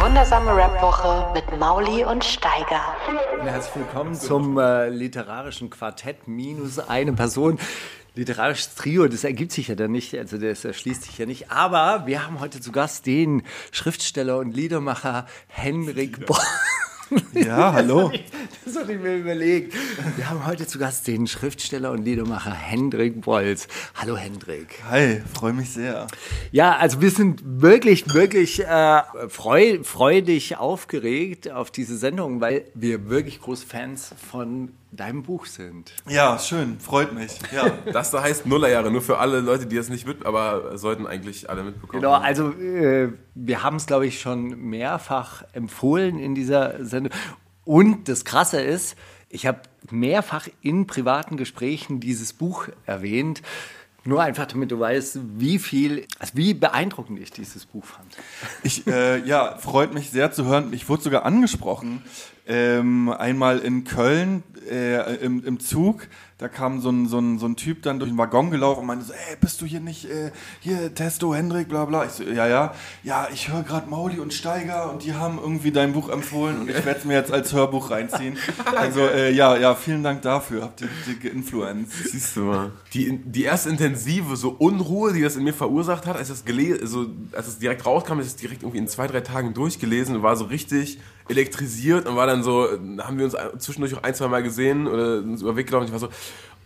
Wundersame Rap-Woche mit Mauli und Steiger. Herzlich willkommen zum äh, literarischen Quartett minus eine Person. Literarisches Trio, das ergibt sich ja dann nicht, also das erschließt sich ja nicht. Aber wir haben heute zu Gast den Schriftsteller und Liedermacher Henrik Boll. Ja, hallo. Das hatte ich mir überlegt. Wir haben heute zu Gast den Schriftsteller und Liedermacher Hendrik Bolz. Hallo Hendrik. Hi, freue mich sehr. Ja, also wir sind wirklich, wirklich äh, freu, freudig aufgeregt auf diese Sendung, weil wir wirklich große Fans von deinem Buch sind. Ja, schön, freut mich. Ja. Das da heißt Nullerjahre, nur für alle Leute, die das nicht mit, aber sollten eigentlich alle mitbekommen. Genau, also äh, wir haben es, glaube ich, schon mehrfach empfohlen in dieser Sendung. Und das Krasse ist, ich habe mehrfach in privaten Gesprächen dieses Buch erwähnt. Nur einfach, damit du weißt, wie viel, also wie beeindruckend ich dieses Buch fand. Ich, äh, ja, freut mich sehr zu hören. Ich wurde sogar angesprochen, ähm, einmal in Köln äh, im, im Zug. Da kam so ein, so, ein, so ein Typ dann durch den Waggon gelaufen und meinte so, ey, bist du hier nicht, äh, hier, Testo, Hendrik, bla bla. Ich so, ja, ja, ja, ich höre gerade Mauli und Steiger und die haben irgendwie dein Buch empfohlen und ich werde es mir jetzt als Hörbuch reinziehen. Also, äh, ja, ja, vielen Dank dafür, habt ihr, ihr geinfluenced. Siehst du mal. Die, die erste intensive so Unruhe, die das in mir verursacht hat, als das gelesen, also, als es direkt rauskam, ist es direkt irgendwie in zwei, drei Tagen durchgelesen und war so richtig elektrisiert und war dann so, haben wir uns zwischendurch auch ein, zwei Mal gesehen oder uns über Weg gelaufen. Ich war so,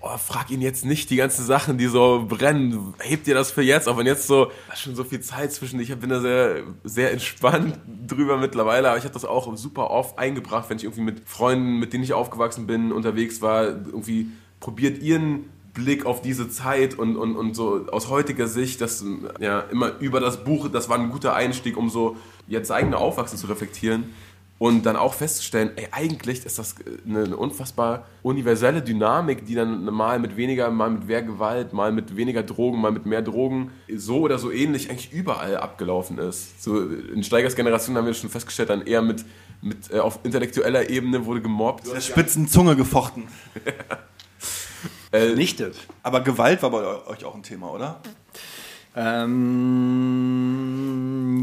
oh, frag ihn jetzt nicht die ganzen Sachen, die so brennen. Hebt dir das für jetzt, auch wenn jetzt so, schon so viel Zeit zwischen, ich bin da sehr, sehr entspannt drüber mittlerweile, aber ich habe das auch super oft eingebracht, wenn ich irgendwie mit Freunden, mit denen ich aufgewachsen bin, unterwegs war, irgendwie probiert ihren Blick auf diese Zeit und, und, und so aus heutiger Sicht, das ja immer über das Buch, das war ein guter Einstieg, um so jetzt eigene Aufwachsen zu reflektieren und dann auch festzustellen, ey, eigentlich ist das eine, eine, unfassbar universelle Dynamik, die dann mal mit weniger, mal mit mehr Gewalt, mal mit weniger Drogen, mal mit mehr Drogen so oder so ähnlich eigentlich überall abgelaufen ist. So in Steigers Generation haben wir schon festgestellt, dann eher mit, mit äh, auf intellektueller Ebene wurde gemobbt. Der spitzen Zunge gefochten. äh, Nichtet. Aber Gewalt war bei euch auch ein Thema, oder? Ähm,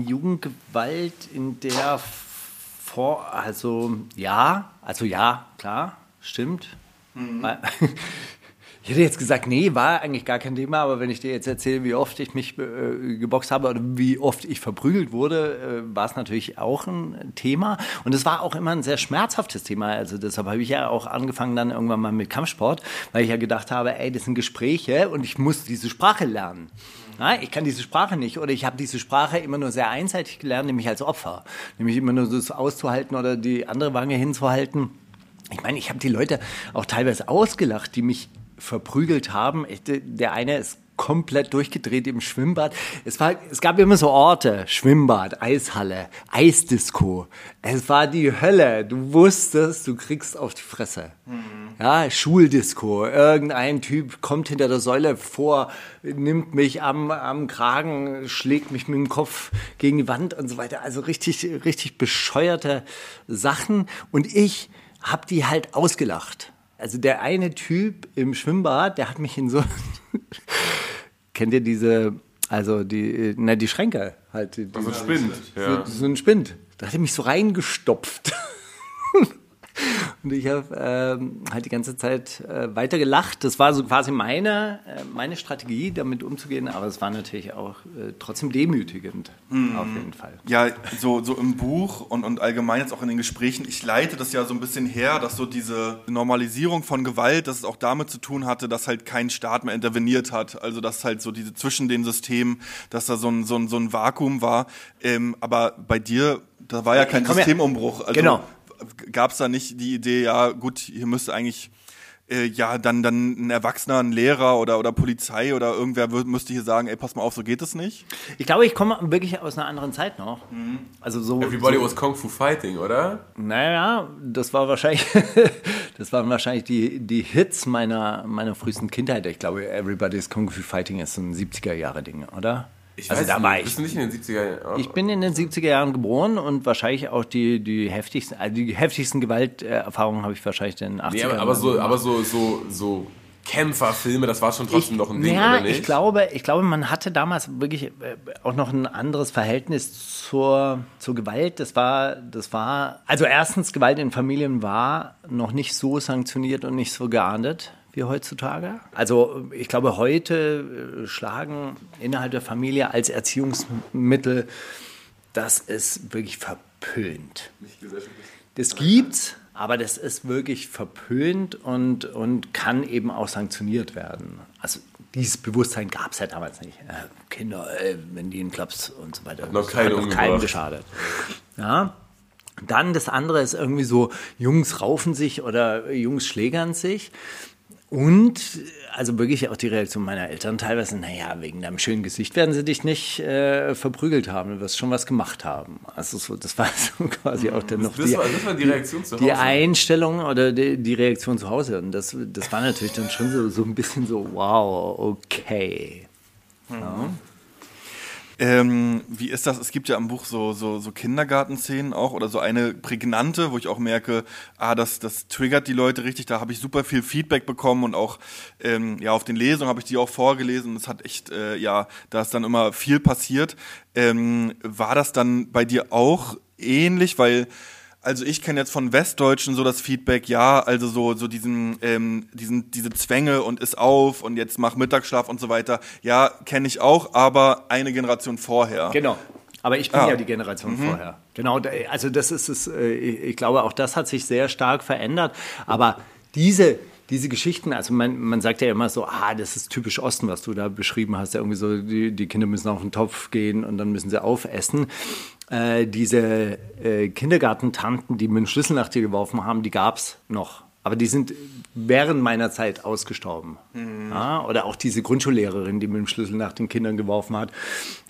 Jugendgewalt in der vor, also ja, also ja, klar, stimmt. Mhm. Ich hätte jetzt gesagt, nee, war eigentlich gar kein Thema, aber wenn ich dir jetzt erzähle, wie oft ich mich äh, geboxt habe oder wie oft ich verprügelt wurde, äh, war es natürlich auch ein Thema. Und es war auch immer ein sehr schmerzhaftes Thema. Also deshalb habe ich ja auch angefangen dann irgendwann mal mit Kampfsport, weil ich ja gedacht habe, ey, das sind Gespräche und ich muss diese Sprache lernen. Ja, ich kann diese Sprache nicht oder ich habe diese Sprache immer nur sehr einseitig gelernt, nämlich als Opfer. Nämlich immer nur das auszuhalten oder die andere Wange hinzuhalten. Ich meine, ich habe die Leute auch teilweise ausgelacht, die mich verprügelt haben. Der eine ist komplett durchgedreht im Schwimmbad. Es, war, es gab immer so Orte, Schwimmbad, Eishalle, Eisdisco. Es war die Hölle. Du wusstest, du kriegst auf die Fresse. Mhm. Ja, Schuldisco. Irgendein Typ kommt hinter der Säule vor, nimmt mich am, am Kragen, schlägt mich mit dem Kopf gegen die Wand und so weiter. Also richtig, richtig bescheuerte Sachen. Und ich hab die halt ausgelacht. Also der eine Typ im Schwimmbad, der hat mich in so kennt ihr diese, also die, na die Schränke halt. Die, also ein Spind. Ja. So, so ein Spind. Da hat er mich so reingestopft. Und ich habe ähm, halt die ganze Zeit äh, weiter gelacht. Das war so quasi meine, äh, meine Strategie, damit umzugehen. Aber es war natürlich auch äh, trotzdem demütigend, mhm. auf jeden Fall. Ja, so, so im Buch und, und allgemein jetzt auch in den Gesprächen. Ich leite das ja so ein bisschen her, dass so diese Normalisierung von Gewalt, dass es auch damit zu tun hatte, dass halt kein Staat mehr interveniert hat. Also dass halt so diese zwischen den Systemen, dass da so ein, so ein, so ein Vakuum war. Ähm, aber bei dir, da war ja kein Systemumbruch. Also, genau gab es da nicht die Idee, ja gut, hier müsste eigentlich äh, ja, dann, dann ein Erwachsener, ein Lehrer oder, oder Polizei oder irgendwer wür- müsste hier sagen, ey, pass mal auf, so geht es nicht. Ich glaube, ich komme wirklich aus einer anderen Zeit noch. Also so. Everybody so, was Kung Fu Fighting, oder? Naja, das war wahrscheinlich, das waren wahrscheinlich die, die Hits meiner, meiner frühesten Kindheit. Ich glaube, Everybody's Kung Fu Fighting ist so ein 70er-Jahre-Ding, oder? Ich also weiß da war bist ich. du nicht in den 70er Jahren? Ich bin in den 70er Jahren geboren und wahrscheinlich auch die, die heftigsten, also die heftigsten Gewalterfahrungen habe ich wahrscheinlich in den 80er Nee, Jahren. aber, aber so, aber so, so, so Kämpferfilme, das war schon trotzdem noch ein Ding, ja, oder nicht? ich glaube, ich glaube, man hatte damals wirklich äh, auch noch ein anderes Verhältnis zur, zur Gewalt. Das war, das war, also erstens, Gewalt in Familien war noch nicht so sanktioniert und nicht so geahndet wie heutzutage. Also ich glaube, heute äh, schlagen innerhalb der Familie als Erziehungsmittel, das ist wirklich verpönt. Das gibt's, aber das ist wirklich verpönt und, und kann eben auch sanktioniert werden. Also dieses Bewusstsein gab es ja damals nicht. Äh, Kinder, äh, wenn die einen Klaps und so weiter. noch das keinen hat noch keinem umgebracht. geschadet. Ja. Dann das andere ist irgendwie so, Jungs raufen sich oder Jungs schlägern sich. Und also wirklich auch die Reaktion meiner Eltern teilweise, naja, wegen deinem schönen Gesicht werden sie dich nicht äh, verprügelt haben, du wirst schon was gemacht haben. Also so, das war so quasi auch dann noch Das die, war- das war die Reaktion zu die Hause. Einstellung oder die, die Reaktion zu Hause. Und das, das war natürlich dann schon so, so ein bisschen so, wow, okay. Ähm, wie ist das? Es gibt ja im Buch so, so, so Kindergartenszenen auch oder so eine prägnante, wo ich auch merke, ah, das, das triggert die Leute richtig. Da habe ich super viel Feedback bekommen und auch ähm, ja auf den Lesungen habe ich die auch vorgelesen. Es hat echt, äh, ja, da ist dann immer viel passiert. Ähm, war das dann bei dir auch ähnlich? Weil also ich kenne jetzt von Westdeutschen so das Feedback, ja, also so so diesen ähm, diesen diese Zwänge und ist auf und jetzt mach Mittagsschlaf und so weiter. Ja, kenne ich auch, aber eine Generation vorher. Genau. Aber ich bin Ah. ja die Generation vorher. Genau, also das ist es, äh, ich glaube, auch das hat sich sehr stark verändert. Aber diese, diese Geschichten, also man, man sagt ja immer so, ah, das ist typisch Osten, was du da beschrieben hast. Ja, irgendwie so, die, die Kinder müssen auf den Topf gehen und dann müssen sie aufessen. Äh, diese äh, Kindergartentanten, die mit dem Schlüssel nach dir geworfen haben, die gab es noch. Aber die sind während meiner Zeit ausgestorben. Ja, oder auch diese Grundschullehrerin, die mit dem Schlüssel nach den Kindern geworfen hat.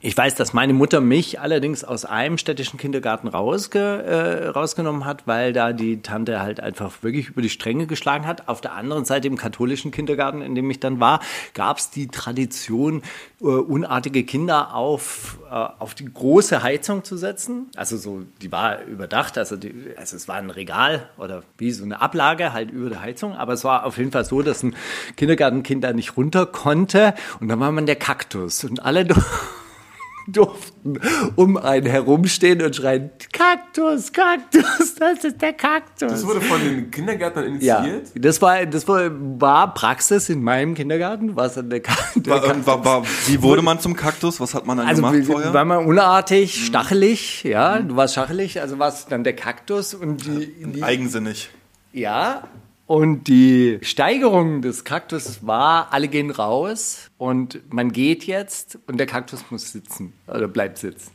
Ich weiß, dass meine Mutter mich allerdings aus einem städtischen Kindergarten rausge, äh, rausgenommen hat, weil da die Tante halt einfach wirklich über die Stränge geschlagen hat. Auf der anderen Seite im katholischen Kindergarten, in dem ich dann war, gab es die Tradition, äh, unartige Kinder auf, äh, auf die große Heizung zu setzen. Also so, die war überdacht, also, die, also es war ein Regal oder wie so eine Ablage halt über der Heizung, aber es war auf jeden Fall so, dass ein Kindergartenkind da nicht runter konnte und dann war man der Kaktus und alle dur- durften um einen herumstehen und schreien, Kaktus, Kaktus, das ist der Kaktus. Das wurde von den Kindergärtnern ja, initiiert? das war, das war, war Praxis in meinem Kindergarten, was der, Ka- der War, ähm, war, war, wie wurde man zum Kaktus? Was hat man dann also gemacht vorher? war man unartig, stachelig, ja, du warst stachelig, also warst dann der Kaktus und die, die Eigensinnig. Ja, und die Steigerung des Kaktus war, alle gehen raus und man geht jetzt und der Kaktus muss sitzen oder bleibt sitzen.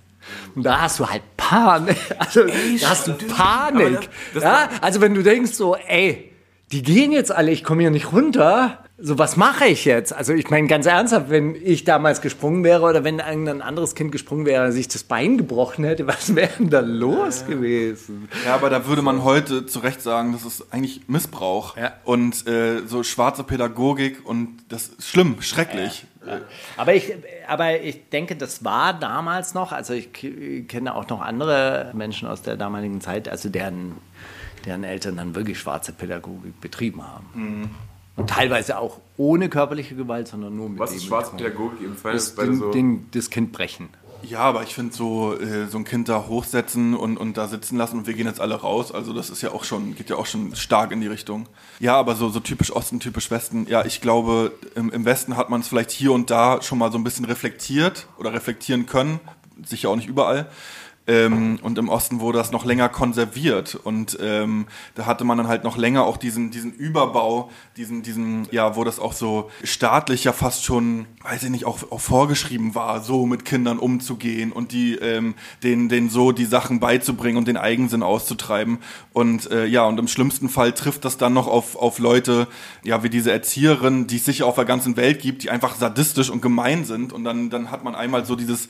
Und da hast du halt Panik. Also, da hast du Panik. das- das- ja? Also, wenn du denkst so, ey, die gehen jetzt alle, ich komme hier nicht runter. So, was mache ich jetzt? Also, ich meine, ganz ernsthaft, wenn ich damals gesprungen wäre oder wenn irgendein anderes Kind gesprungen wäre, sich das Bein gebrochen hätte, was wäre denn da los gewesen? Ja, aber da würde man heute zu Recht sagen, das ist eigentlich Missbrauch Ja. und äh, so schwarze Pädagogik und das ist schlimm, schrecklich. Aber ich, aber ich denke, das war damals noch, also ich kenne auch noch andere Menschen aus der damaligen Zeit, also deren, deren Eltern dann wirklich schwarze Pädagogik betrieben haben. Und teilweise auch ohne körperliche Gewalt, sondern nur mit Was dem ist Schwarzpädagogik im Fall? das, den, so den, das Kind brechen. Ja, aber ich finde so, äh, so ein Kind da hochsetzen und, und da sitzen lassen und wir gehen jetzt alle raus, also das ist ja auch schon, geht ja auch schon stark in die Richtung. Ja, aber so, so typisch Osten, typisch Westen, ja, ich glaube, im, im Westen hat man es vielleicht hier und da schon mal so ein bisschen reflektiert oder reflektieren können, sicher auch nicht überall. Ähm, und im Osten wurde das noch länger konserviert. Und ähm, da hatte man dann halt noch länger auch diesen, diesen Überbau, diesen, diesen, ja, wo das auch so staatlich ja fast schon, weiß ich nicht, auch, auch vorgeschrieben war, so mit Kindern umzugehen und die, ähm, denen, denen so die Sachen beizubringen und den Eigensinn auszutreiben. Und äh, ja, und im schlimmsten Fall trifft das dann noch auf, auf Leute, ja, wie diese Erzieherin, die es sicher auf der ganzen Welt gibt, die einfach sadistisch und gemein sind. Und dann, dann hat man einmal so dieses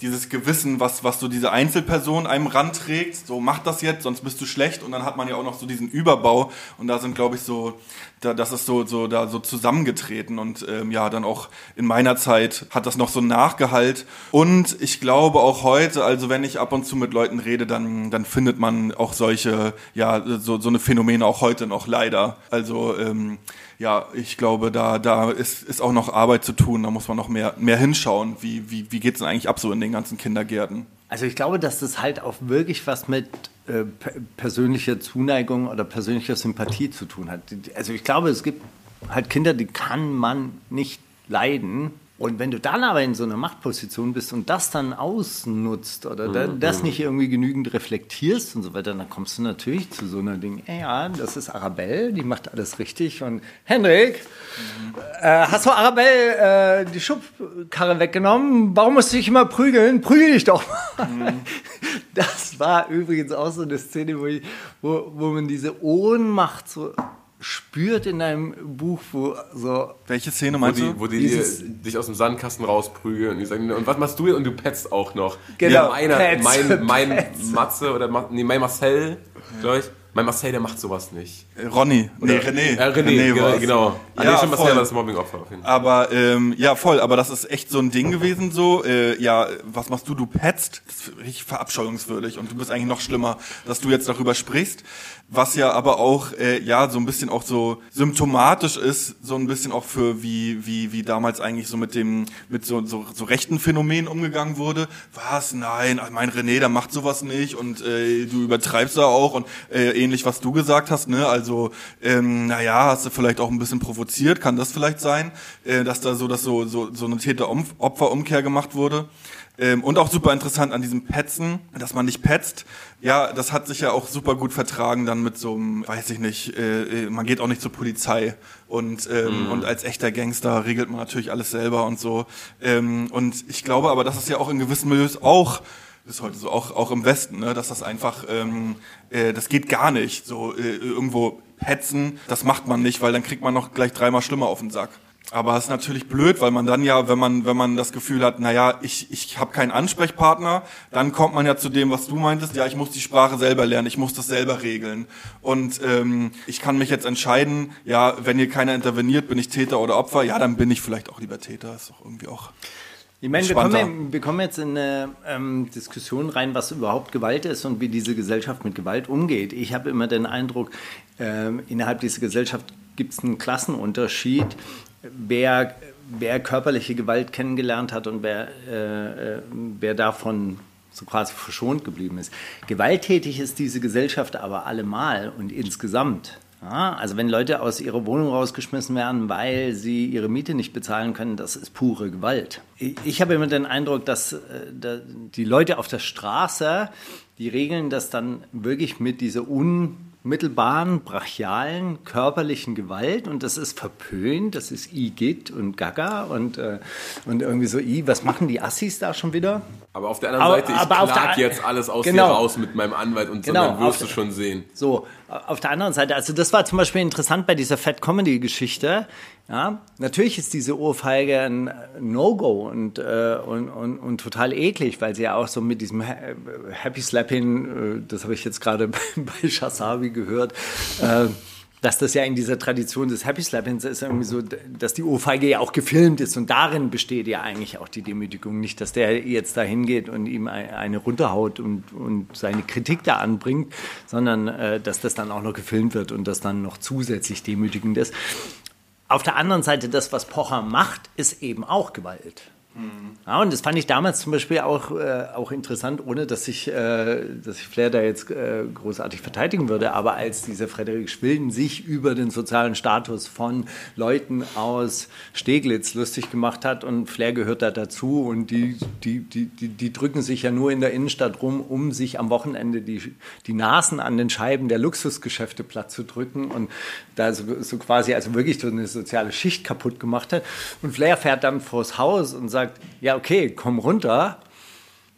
dieses Gewissen, was, was so diese Einzelperson einem ranträgt, so mach das jetzt, sonst bist du schlecht. Und dann hat man ja auch noch so diesen Überbau und da sind, glaube ich, so, da, das ist so, so, da so zusammengetreten und ähm, ja, dann auch in meiner Zeit hat das noch so Nachgehalt. Und ich glaube auch heute, also wenn ich ab und zu mit Leuten rede, dann, dann findet man auch solche, ja, so, so eine Phänomene auch heute noch leider, also ähm, ja, ich glaube, da, da ist, ist auch noch Arbeit zu tun. Da muss man noch mehr, mehr hinschauen. Wie, wie, wie geht es denn eigentlich ab so in den ganzen Kindergärten? Also ich glaube, dass das halt auch wirklich was mit äh, persönlicher Zuneigung oder persönlicher Sympathie zu tun hat. Also ich glaube, es gibt halt Kinder, die kann man nicht leiden und wenn du dann aber in so einer Machtposition bist und das dann ausnutzt oder mhm. das nicht irgendwie genügend reflektierst und so weiter, dann kommst du natürlich zu so einer Ding, ey, ja, das ist Arabelle, die macht alles richtig und Hendrik, mhm. äh, hast du Arabelle äh, die Schubkarre weggenommen? Warum musst du dich immer prügeln? Prügel dich doch Mhm. Das war übrigens auch so eine Szene, wo, ich, wo, wo man diese Ohnmacht so spürt in deinem Buch, wo so. Welche Szene meinst wo die, du? Wo die Dieses, dich aus dem Sandkasten rausprügeln und die sagen, und was machst du? Und du petzt auch noch. Genau. Ja, einer, mein, mein Matze oder nee, mein Marcel, glaube ich. Mein Marcel, der macht sowas nicht. Äh, Ronny. Nee, René. Äh, René, René genau. genau. Ja, nee, schon Marcel war das Mobbing-Opfer. Aber, ähm, ja, voll. Aber das ist echt so ein Ding gewesen so. Äh, ja, was machst du? Du petzt. Das ist richtig verabscheuungswürdig. Und du bist eigentlich noch schlimmer, dass du jetzt darüber sprichst was ja aber auch äh, ja so ein bisschen auch so symptomatisch ist, so ein bisschen auch für wie wie wie damals eigentlich so mit dem mit so so, so rechten Phänomenen umgegangen wurde. Was? Nein, mein René, der macht sowas nicht und äh, du übertreibst da auch und äh, ähnlich was du gesagt hast, ne? Also ähm, naja, hast du vielleicht auch ein bisschen provoziert, kann das vielleicht sein, äh, dass da so dass so so so eine Täter-Opfer-Umkehr gemacht wurde. Ähm, und auch super interessant an diesem Petzen, dass man nicht petzt. Ja, das hat sich ja auch super gut vertragen dann mit so einem, weiß ich nicht, äh, äh man geht auch nicht zur Polizei und, ähm, mm. und als echter Gangster regelt man natürlich alles selber und so. Ähm, und ich glaube aber, dass es ja auch in gewissen Milieus auch ist heute so auch auch im Westen, ne, dass das einfach ähm, äh, das geht gar nicht so äh, irgendwo petzen, das macht man nicht, weil dann kriegt man noch gleich dreimal schlimmer auf den Sack. Aber es ist natürlich blöd, weil man dann ja, wenn man, wenn man das Gefühl hat, naja, ich, ich habe keinen Ansprechpartner, dann kommt man ja zu dem, was du meintest, ja, ich muss die Sprache selber lernen, ich muss das selber regeln. Und ähm, ich kann mich jetzt entscheiden, ja, wenn hier keiner interveniert, bin ich Täter oder Opfer, ja, dann bin ich vielleicht auch lieber Täter. Ist doch irgendwie auch. Ich meine, wir kommen, wir kommen, jetzt in eine ähm, Diskussion rein, was überhaupt Gewalt ist und wie diese Gesellschaft mit Gewalt umgeht. Ich habe immer den Eindruck, ähm, innerhalb dieser Gesellschaft gibt es einen Klassenunterschied wer, wer körperliche Gewalt kennengelernt hat und wer, äh, äh, wer davon so quasi verschont geblieben ist. Gewalttätig ist diese Gesellschaft aber allemal und insgesamt. Ja, also wenn Leute aus ihrer Wohnung rausgeschmissen werden, weil sie ihre Miete nicht bezahlen können, das ist pure Gewalt. Ich, habe immer den Eindruck, dass äh, die Leute auf der Straße, die regeln das dann wirklich mit dieser un mittelbaren, brachialen, körperlichen Gewalt und das ist verpönt, das ist Igitt und Gaga und, äh, und irgendwie so, I, was machen die Assis da schon wieder? Aber auf der anderen aber, Seite, ich aber klag jetzt alles aus genau. dir raus mit meinem Anwalt und genau, so, dann wirst du schon sehen. So, auf der anderen Seite, also das war zum Beispiel interessant bei dieser Fat Comedy Geschichte. Ja, natürlich ist diese Ohrfeige ein No-Go und, äh, und, und, und, total eklig, weil sie ja auch so mit diesem Happy Slapping, äh, das habe ich jetzt gerade bei Shasabi gehört, äh, dass das ja in dieser Tradition des Happy Slappings ist irgendwie so, dass die Ohrfeige ja auch gefilmt ist und darin besteht ja eigentlich auch die Demütigung. Nicht, dass der jetzt da hingeht und ihm eine runterhaut und, und seine Kritik da anbringt, sondern äh, dass das dann auch noch gefilmt wird und das dann noch zusätzlich demütigend ist. Auf der anderen Seite, das, was Pocher macht, ist eben auch Gewalt. Ja, und das fand ich damals zum Beispiel auch, äh, auch interessant, ohne dass ich, äh, dass ich Flair da jetzt äh, großartig verteidigen würde. Aber als dieser Frederik Schwilden sich über den sozialen Status von Leuten aus Steglitz lustig gemacht hat und Flair gehört da dazu und die, die, die, die, die drücken sich ja nur in der Innenstadt rum, um sich am Wochenende die, die Nasen an den Scheiben der Luxusgeschäfte platt zu drücken und da so, so quasi also wirklich so eine soziale Schicht kaputt gemacht hat. Und Flair fährt dann vors Haus und sagt, ja, okay, komm runter,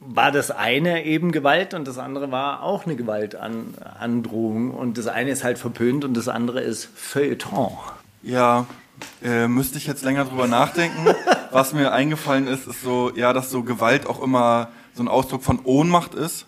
war das eine eben Gewalt und das andere war auch eine Gewaltandrohung. Und das eine ist halt verpönt und das andere ist Feuilleton. Ja, äh, müsste ich jetzt länger drüber nachdenken. Was mir eingefallen ist, ist so, ja, dass so Gewalt auch immer so ein Ausdruck von Ohnmacht ist.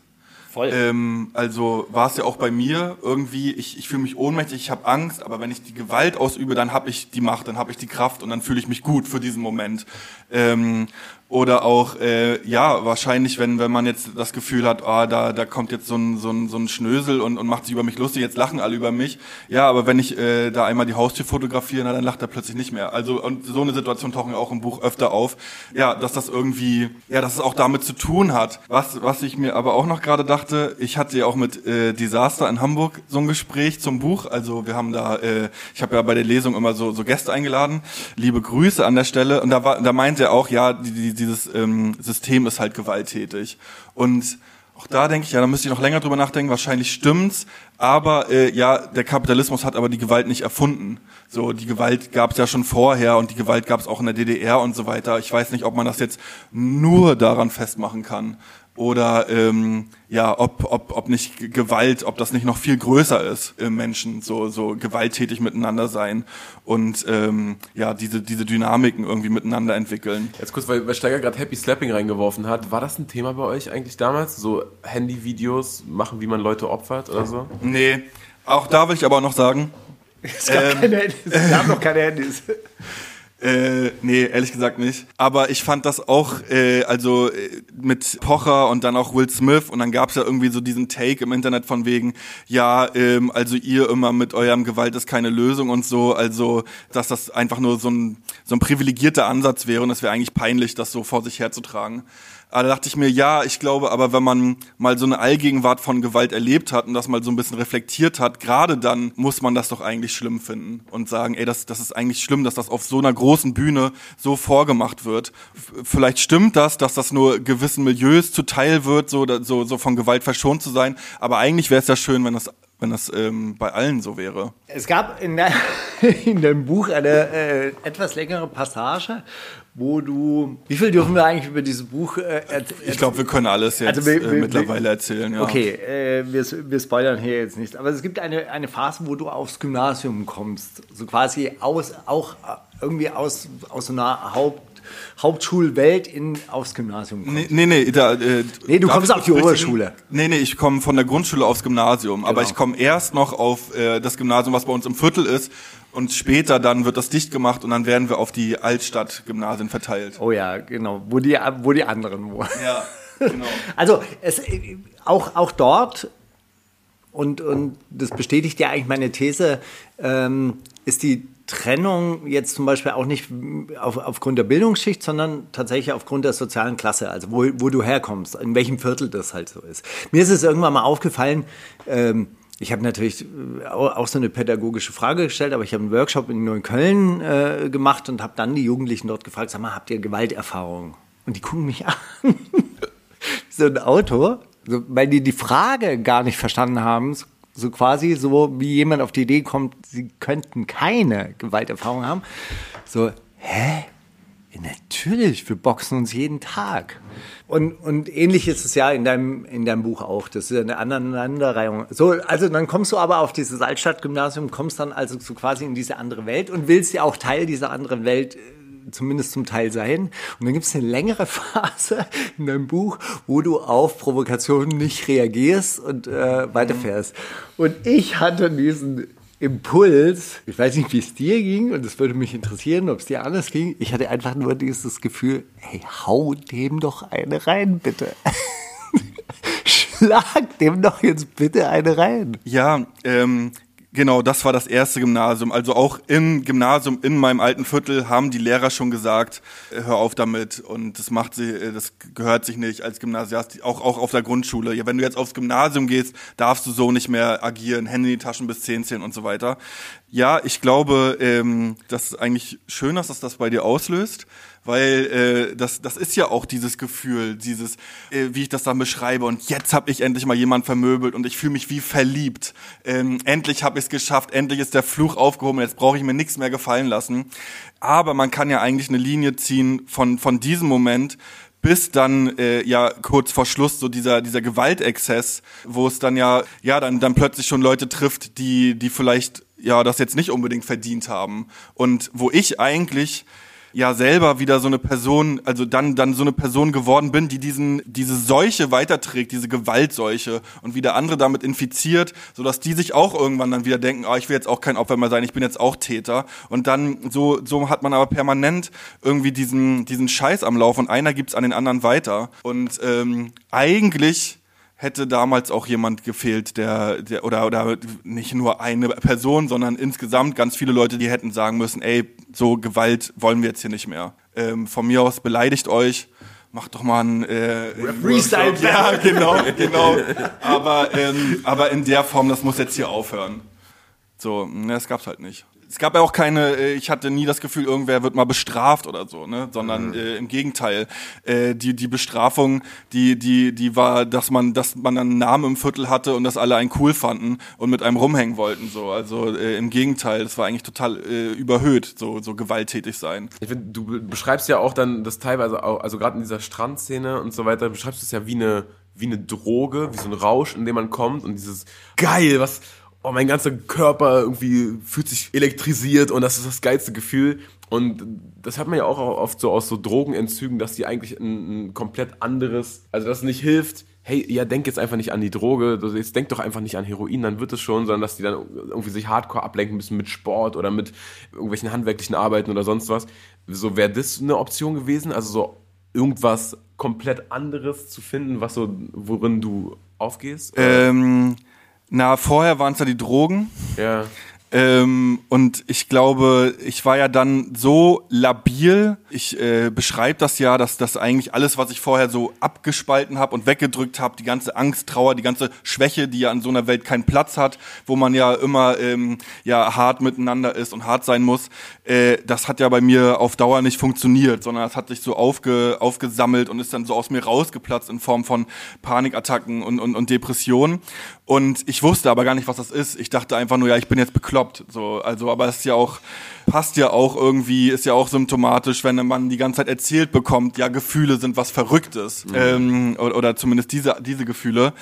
Voll. Ähm, also war es ja auch bei mir irgendwie, ich, ich fühle mich ohnmächtig, ich habe Angst, aber wenn ich die Gewalt ausübe, dann habe ich die Macht, dann habe ich die Kraft und dann fühle ich mich gut für diesen Moment. Ähm, oder auch, äh, ja, wahrscheinlich, wenn, wenn man jetzt das Gefühl hat, ah, da, da kommt jetzt so ein, so ein, so ein Schnösel und, und macht sich über mich lustig, jetzt lachen alle über mich. Ja, aber wenn ich äh, da einmal die Haustür fotografiere, na, dann lacht er plötzlich nicht mehr. Also, und so eine Situation tauchen ja auch im Buch öfter auf. Ja, dass das irgendwie, ja, dass es auch damit zu tun hat. Was, was ich mir aber auch noch gerade dachte, ich hatte ja auch mit äh, Disaster in Hamburg so ein Gespräch zum Buch. Also wir haben da, äh, ich habe ja bei der Lesung immer so, so Gäste eingeladen. Liebe Grüße an der Stelle. Und da war, da meinte er auch, ja, die, die, dieses ähm, System ist halt gewalttätig. Und auch da denke ich, ja, da müsste ich noch länger drüber nachdenken. Wahrscheinlich stimmt's, aber äh, ja, der Kapitalismus hat aber die Gewalt nicht erfunden. So, die Gewalt gab es ja schon vorher und die Gewalt gab es auch in der DDR und so weiter. Ich weiß nicht, ob man das jetzt nur daran festmachen kann oder ähm, ja, ob, ob, ob nicht Gewalt, ob das nicht noch viel größer ist im Menschen, so, so gewalttätig miteinander sein und ähm, ja, diese, diese Dynamiken irgendwie miteinander entwickeln. Jetzt kurz, weil, weil Steiger gerade Happy Slapping reingeworfen hat. War das ein Thema bei euch eigentlich damals? So Handyvideos machen, wie man Leute opfert oder so? Nee, auch da will ich aber noch sagen, Es gab, Ähm, keine Handys. Es gab noch keine Handys. Äh, nee, ehrlich gesagt nicht. Aber ich fand das auch, äh, also äh, mit Pocher und dann auch Will Smith und dann gab's ja irgendwie so diesen Take im Internet von wegen, ja, ähm, also ihr immer mit eurem Gewalt ist keine Lösung und so, also dass das einfach nur so ein, so ein privilegierter Ansatz wäre und es wäre eigentlich peinlich, das so vor sich herzutragen. Aber da dachte ich mir, ja, ich glaube, aber wenn man mal so eine Allgegenwart von Gewalt erlebt hat und das mal so ein bisschen reflektiert hat, gerade dann muss man das doch eigentlich schlimm finden und sagen, ey, das, das ist eigentlich schlimm, dass das auf so einer großen Bühne so vorgemacht wird. Vielleicht stimmt das, dass das nur gewissen Milieus zuteil wird, so, so, so von Gewalt verschont zu sein, aber eigentlich wäre es ja schön, wenn das wenn das ähm, bei allen so wäre. Es gab in, der, in dem Buch eine äh, etwas längere Passage, wo du. Wie viel dürfen wir eigentlich über dieses Buch äh, erzählen? Ich glaube, wir können alles jetzt Also wir- äh, wir- mittlerweile erzählen. Ja. Okay, äh, wir, spoilern hier jetzt nicht. Aber es gibt eine, eine Phase, wo du aufs Gymnasium kommst. So quasi aus, auch äh, irgendwie aus, aus so einer Haupt, Hauptschulwelt in, aufs Gymnasium kommst. Nee, nee, nee, da, äh, Nee, du kommst auf die Oberschule. Nee, nee, ich komme von der Grundschule aufs Gymnasium. Aber Genau. ich komme erst noch auf äh, das Gymnasium, was bei uns im Viertel ist. Und später dann wird das dicht gemacht und dann werden wir auf die Altstadt-Gymnasien verteilt. Oh ja, genau, wo die, wo die anderen wohnen. Ja, genau. Also es, auch, auch dort, und, und das bestätigt ja eigentlich meine These, ähm, ist die Trennung jetzt zum Beispiel auch nicht auf, aufgrund der Bildungsschicht, sondern tatsächlich aufgrund der sozialen Klasse, also wo, wo du herkommst, in welchem Viertel das halt so ist. Mir ist es irgendwann mal aufgefallen, ähm, ich habe natürlich äh, auch so eine pädagogische Frage gestellt, aber ich habe einen Workshop in Neukölln äh, gemacht und habe dann die Jugendlichen dort gefragt, sag mal, habt ihr Gewalterfahrung? Und die gucken mich an so ein Auto, so, weil die die Frage gar nicht verstanden haben, so, so quasi so wie jemand auf die Idee kommt, sie könnten keine Gewalterfahrung haben. So, hä? Natürlich, wir boxen uns jeden Tag. Und, und ähnlich ist es ja in deinem, in deinem Buch auch. Das ist eine Aneinanderreihung. So, also dann kommst du aber auf dieses Altstadtgymnasium, kommst dann also so quasi in diese andere Welt und willst ja auch Teil dieser anderen Welt äh, zumindest zum Teil sein. Und dann gibt es eine längere Phase in deinem Buch, wo du auf Provokationen nicht reagierst und äh, weiterfährst. Und ich hatte diesen Impuls, ich weiß nicht, wie es dir ging, und es würde mich interessieren, ob es dir anders ging. Ich hatte einfach nur dieses Gefühl, hey, hau dem doch eine rein, bitte. Schlag dem doch jetzt bitte eine rein. Ja, ähm, Genau, das war das erste Gymnasium. Also auch im Gymnasium in meinem alten Viertel haben die Lehrer schon gesagt, äh, hör auf damit und das macht sie, äh, das gehört sich nicht als Gymnasiast, auch, auch auf der Grundschule. Ja, wenn du jetzt aufs Gymnasium gehst, darfst du so nicht mehr agieren, Hände in die Taschen bis 10 zählen und so weiter. Ja, ich glaube, ähm, das ist eigentlich schön, dass das das bei dir auslöst weil äh, das, das ist ja auch dieses Gefühl, dieses, äh, wie ich das dann beschreibe und jetzt habe ich endlich mal jemand vermöbelt und ich fühle mich wie verliebt. Ähm, endlich habe ich es geschafft, endlich ist der Fluch aufgehoben, jetzt brauche ich mir nichts mehr gefallen lassen. Aber man kann ja eigentlich eine Linie ziehen von, von diesem Moment bis dann äh, ja kurz vor Schluss so dieser dieser Gewaltexzess, wo es dann ja ja dann dann plötzlich schon Leute trifft, die die vielleicht ja das jetzt nicht unbedingt verdient haben und wo ich eigentlich ja selber wieder so eine Person, also dann dann so eine Person geworden bin, die diesen diese Seuche weiterträgt, diese Gewaltseuche und wieder andere damit infiziert, so dass die sich auch irgendwann dann wieder denken, ah, ich will jetzt auch kein Opfer mehr sein, ich bin jetzt auch Täter. Und dann so so hat man aber permanent irgendwie diesen diesen Scheiß am Lauf und einer gibt's an den anderen weiter. Und ähm, eigentlich hätte damals auch jemand gefehlt, der, der oder oder nicht nur eine Person, sondern insgesamt ganz viele Leute, die hätten sagen müssen, ey, so Gewalt wollen wir jetzt hier nicht mehr. Ähm, von mir aus beleidigt euch, macht doch mal ein äh, Freestyle Ja, genau, genau. Aber ähm, aber in der Form, das muss jetzt hier aufhören. So, ne, das gab's halt nicht es gab ja auch keine, äh, ich hatte nie das Gefühl, irgendwer wird mal bestraft oder so, ne? Sondern mhm. äh, im Gegenteil. Äh, die, die Bestrafung, die, die, die war, dass man, dass man einen Namen im Viertel hatte und dass alle einen cool fanden und mit einem rumhängen wollten. So. Also äh, im Gegenteil, das war eigentlich total äh, überhöht, so, so gewalttätig sein. Ich find, du beschreibst ja auch dann das teilweise auch, also gerade in dieser Strandszene und so weiter, beschreibst du es ja wie eine wie eine Droge, wie so ein Rausch, in dem man kommt und dieses geil, was oh, mein ganzer Körper irgendwie fühlt sich elektrisiert und das ist das geilste Gefühl. Und das hat man ja auch oft so aus so Drogenentzügen, dass die eigentlich ein, ein komplett anderes, also das nicht hilft, hey, ja, denk jetzt einfach nicht an die Droge, jetzt denk doch einfach nicht an Heroin, dann wird es schon, sondern dass die dann irgendwie sich hardcore ablenken müssen mit Sport oder mit irgendwelchen handwerklichen Arbeiten oder sonst was. So wäre das eine Option gewesen, also so irgendwas komplett anderes zu finden, was so, worin du aufgehst? Ähm, na, vorher waren es ja die Drogen. Ja. Ähm, und ich glaube, ich war ja dann so labil. Ich äh, beschreibe das ja, dass das eigentlich alles, was ich vorher so abgespalten habe und weggedrückt habe, die ganze Angst, Trauer, die ganze Schwäche, die ja in so einer Welt keinen Platz hat, wo man ja immer ähm, ja hart miteinander ist und hart sein muss, äh, das hat ja bei mir auf Dauer nicht funktioniert, sondern das hat sich so aufge, aufgesammelt und ist dann so aus mir rausgeplatzt in Form von Panikattacken und, und, und Depressionen. Und ich wusste aber gar nicht, was das ist. Ich dachte einfach nur, ja, ich bin jetzt bekloppt. So, also, aber es ist ja auch, passt ja auch irgendwie, ist ja auch symptomatisch, wenn man die ganze Zeit erzählt bekommt, ja, Gefühle sind was Verrücktes. Mhm. Ähm, oder, oder zumindest diese, diese Gefühle.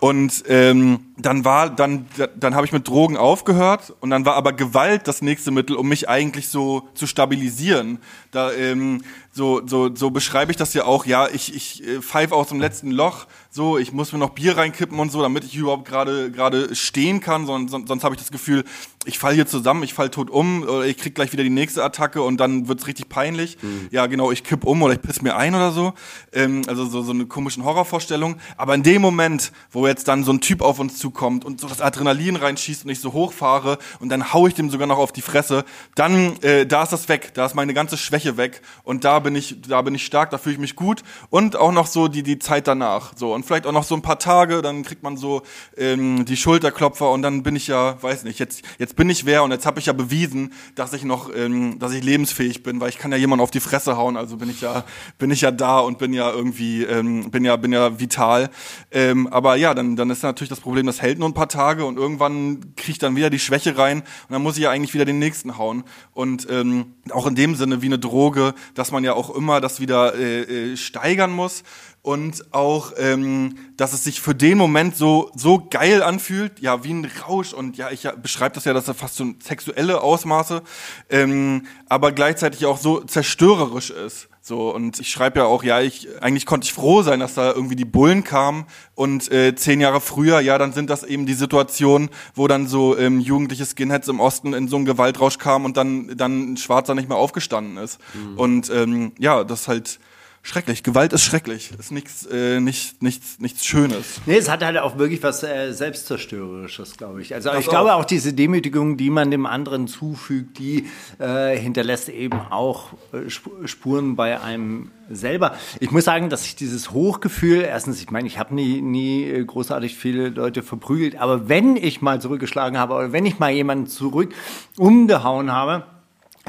Und ähm, dann war, dann, dann habe ich mit Drogen aufgehört und dann war aber Gewalt das nächste Mittel, um mich eigentlich so zu stabilisieren. Da ähm, so, so, so beschreibe ich das ja auch. Ja, ich, ich äh, pfeife aus dem letzten Loch. So, ich muss mir noch Bier reinkippen und so, damit ich überhaupt gerade gerade stehen kann. Sonst, sonst, sonst habe ich das Gefühl, ich falle hier zusammen, ich falle tot um oder ich krieg gleich wieder die nächste Attacke und dann wird's richtig peinlich. Mhm. Ja, genau, ich kipp um oder ich piss mir ein oder so. Ähm, also so, so eine komischen Horrorvorstellung. Aber in dem Moment, wo jetzt dann so ein Typ auf uns zukommt und so das Adrenalin reinschießt und ich so hochfahre und dann hau ich dem sogar noch auf die Fresse, dann äh, da ist das weg, da ist meine ganze Schwäche weg und da bin ich, da bin ich stark, da fühle ich mich gut und auch noch so die die Zeit danach. So und vielleicht auch noch so ein paar Tage, dann kriegt man so ähm, die Schulterklopfer und dann bin ich ja, weiß nicht, jetzt jetzt bin ich wer und jetzt habe ich ja bewiesen, dass ich noch, ähm, dass ich lebensfähig bin, weil ich kann ja jemand auf die Fresse hauen, also bin ich ja, bin ich ja da und bin ja irgendwie, ähm, bin ja, bin ja vital. Ähm, aber ja, dann, dann ist natürlich das Problem, das hält nur ein paar Tage und irgendwann kriege ich dann wieder die Schwäche rein und dann muss ich ja eigentlich wieder den nächsten hauen. Und ähm, auch in dem Sinne wie eine Droge, dass man ja auch immer das wieder äh, äh, steigern muss und auch, ähm, dass es sich für den Moment so so geil anfühlt, ja wie ein Rausch und ja ich ja, beschreibe das ja, dass er fast so sexuelle Ausmaße, ähm, aber gleichzeitig auch so zerstörerisch ist. So und ich schreibe ja auch, ja ich eigentlich konnte ich froh sein, dass da irgendwie die Bullen kamen und äh, zehn Jahre früher, ja dann sind das eben die Situationen, wo dann so ähm, jugendliche Skinheads im Osten in so einen Gewaltrausch kamen und dann dann ein Schwarzer nicht mehr aufgestanden ist mhm. und ähm, ja das halt schrecklich. Gewalt ist schrecklich. Ist nichts, äh, nicht, nichts, nichts Schönes. Nee, es hat halt auch wirklich was äh, Selbstzerstörerisches, glaube ich. Also Das ich glaube auch. diese Demütigung, die man dem anderen zufügt, die äh, hinterlässt eben auch äh, Sp- Spuren bei einem selber. Ich muss sagen, dass ich dieses Hochgefühl, erstens, ich meine, ich habe nie, nie großartig viele Leute verprügelt, aber wenn ich mal zurückgeschlagen habe oder wenn ich mal jemanden zurück umgehauen habe,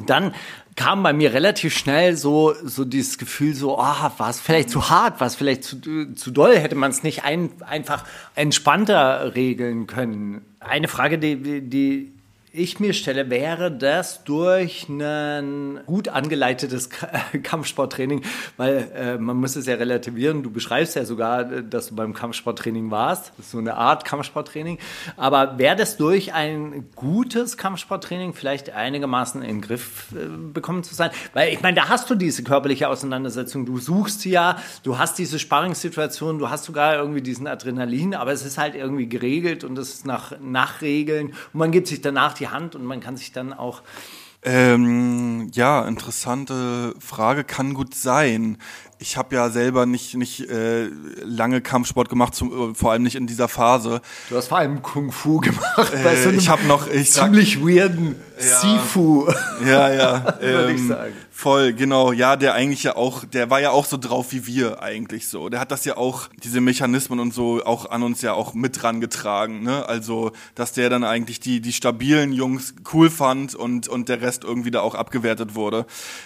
dann kam bei mir relativ schnell so, so dieses Gefühl, so, ah, war es vielleicht zu hart, war es vielleicht zu, zu doll, hätte man es nicht ein, einfach entspannter regeln können. Eine Frage, die, die ich mir stelle, wäre das durch ein gut angeleitetes Kampfsporttraining, weil äh, man muss es ja relativieren. Du beschreibst ja sogar, äh, dass du beim Kampfsporttraining warst. Das ist so eine Art Kampfsporttraining. Aber wäre das durch ein gutes Kampfsporttraining vielleicht einigermaßen in den Griff äh, bekommen zu sein? Weil ich meine, da hast du diese körperliche Auseinandersetzung. Du suchst sie ja, du hast diese Sparringssituation, du hast sogar irgendwie diesen Adrenalin, aber es ist halt irgendwie geregelt und es ist nach, nach Regeln. Und man gibt sich danach die Hand und man kann sich dann auch Ähm, ja, interessante Frage, kann gut sein. Ich habe ja selber nicht, nicht äh, lange Kampfsport gemacht, zum, äh, vor allem nicht in dieser Phase. Du hast vor allem Kung Fu gemacht bei so Äh, einem ich habe noch, ich sag, ziemlich weirden Sifu. ja, ja, Würde ich ähm, sagen. voll, genau, ja, der eigentlich ja auch, der war ja auch so drauf wie wir eigentlich so. Der hat das ja auch, diese Mechanismen und so auch an uns ja auch mit dran getragen, ne? Also, dass der dann eigentlich die, die stabilen Jungs cool fand und, und der Rest irgendwie da auch abgewertet wurde.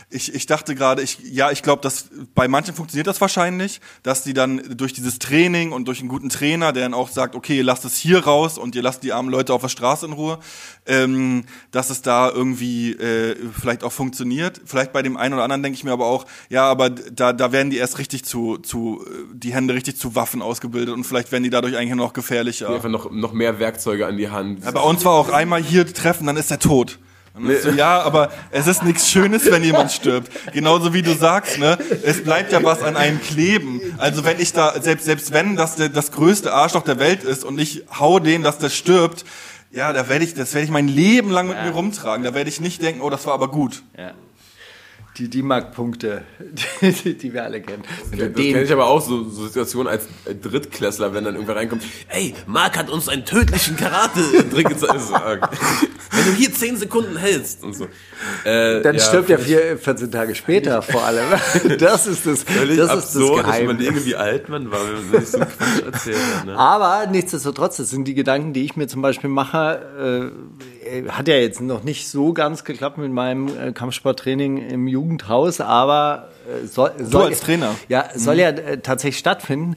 Ich, ich dachte gerade, ich, ja, ich glaube, dass bei manchen funktioniert das wahrscheinlich, dass die dann durch dieses Training und durch einen guten Trainer, der dann auch sagt, okay, ihr lasst es hier raus und ihr lasst die armen Leute auf der Straße in Ruhe, ähm, dass es da irgendwie äh, vielleicht auch funktioniert. Vielleicht bei dem einen oder anderen denke ich mir aber auch, ja, aber da, da werden die erst richtig zu, zu, äh, die Hände richtig zu Waffen ausgebildet und vielleicht werden die dadurch eigentlich noch gefährlicher. Einfach noch, noch mehr Werkzeuge an die Hand. Ja, bei uns war auch einmal hier treffen, dann ist er tot. Ist so, ja, aber es ist nichts Schönes, wenn jemand stirbt. Genauso wie du sagst, ne? Es bleibt ja was an einem kleben. Also wenn ich da, selbst, selbst wenn das der, das größte Arschloch der Welt ist und ich hau den, dass der stirbt, ja, da werde ich, das werde ich mein Leben lang mit mir rumtragen. Da werde ich nicht denken, oh, das war aber gut. Ja. Die D-Mark-Punkte, die, die wir alle kennen. Du Das kenne ich aber auch, so, so Situationen als Drittklässler, wenn dann irgendwer reinkommt, ey, Marc hat uns einen tödlichen Karate-Trick gezeigt. So, okay. Wenn du hier 10 Sekunden hältst und so. Äh, dann ja, stirbt er vier, 14 Tage später vor allem. Das ist das, Völlig das, ist das absurd. ich Geheimnis. überlege, wie alt man war, wenn man sich so einen Quatsch erzählt hat. Ne? Aber nichtsdestotrotz, das sind die Gedanken, die ich mir zum Beispiel mache. Äh, hat ja jetzt noch nicht so ganz geklappt mit meinem äh, Kampfsporttraining im Jugendhaus, aber äh, soll, soll als Trainer. Ja, soll ja äh, tatsächlich stattfinden.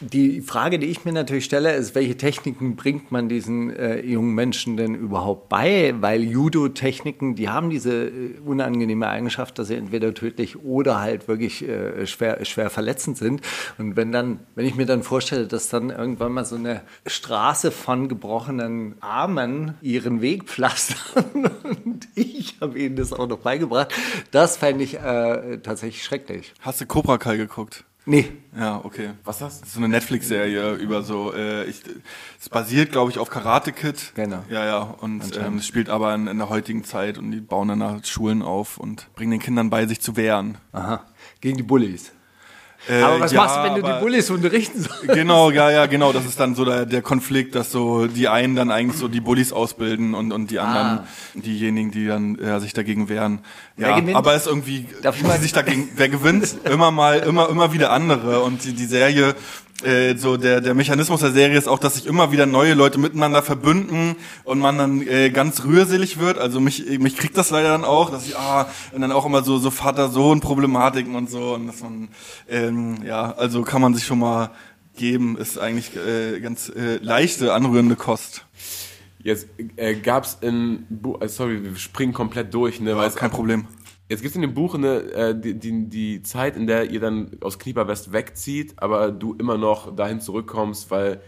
Die Frage, die ich mir natürlich stelle, ist, welche Techniken bringt man diesen äh, jungen Menschen denn überhaupt bei? Weil Judo-Techniken, die haben diese äh, unangenehme Eigenschaft, dass sie entweder tödlich oder halt wirklich äh, schwer, schwer verletzend sind. Und wenn dann, wenn ich mir dann vorstelle, dass dann irgendwann mal so eine Straße von gebrochenen Armen ihren Weg pflastern und ich habe ihnen das auch noch beigebracht, das fände ich äh, tatsächlich schrecklich. Hast du Cobra Kai geguckt? Nee, Ja, okay. Was ist das? Das ist so eine Netflix-Serie über so, äh, ich, es basiert, glaube ich, auf Karate Kid. Genau. Ja, ja. Und ähm, es spielt aber in, in der heutigen Zeit und die bauen dann nach Schulen auf und bringen den Kindern bei, sich zu wehren. Aha. Gegen die Bullies. Äh, Aber was ja, machst du, wenn du die Bullies unterrichten sollst? Genau, ja, ja, genau. Das ist dann so der, der Konflikt, dass so die einen dann eigentlich so die Bullies ausbilden und, und die anderen diejenigen, die dann ja, sich dagegen wehren. Ja, aber es ist irgendwie, Darf ich mal- sich dagegen, wer gewinnt? Immer mal, immer, immer wieder andere. Und die, die Serie, äh, so der, der Mechanismus der Serie ist auch, dass sich immer wieder neue Leute miteinander verbünden und man dann äh, ganz rührselig wird. Also mich, mich kriegt das leider dann auch, dass ich, ah, und dann auch immer so, so Vater-Sohn-Problematiken und so. Und dass man, ähm, ja, also kann man sich schon mal geben, ist eigentlich äh, ganz äh, leichte, anrührende Kost. Jetzt äh, gab's in Bu äh, sorry, wir springen komplett durch, ne? es Kein Problem. Jetzt gibt's in dem Buch eine, äh, die, die, die Zeit, in der ihr dann aus Knieperwest wegzieht, aber du immer noch dahin zurückkommst, weil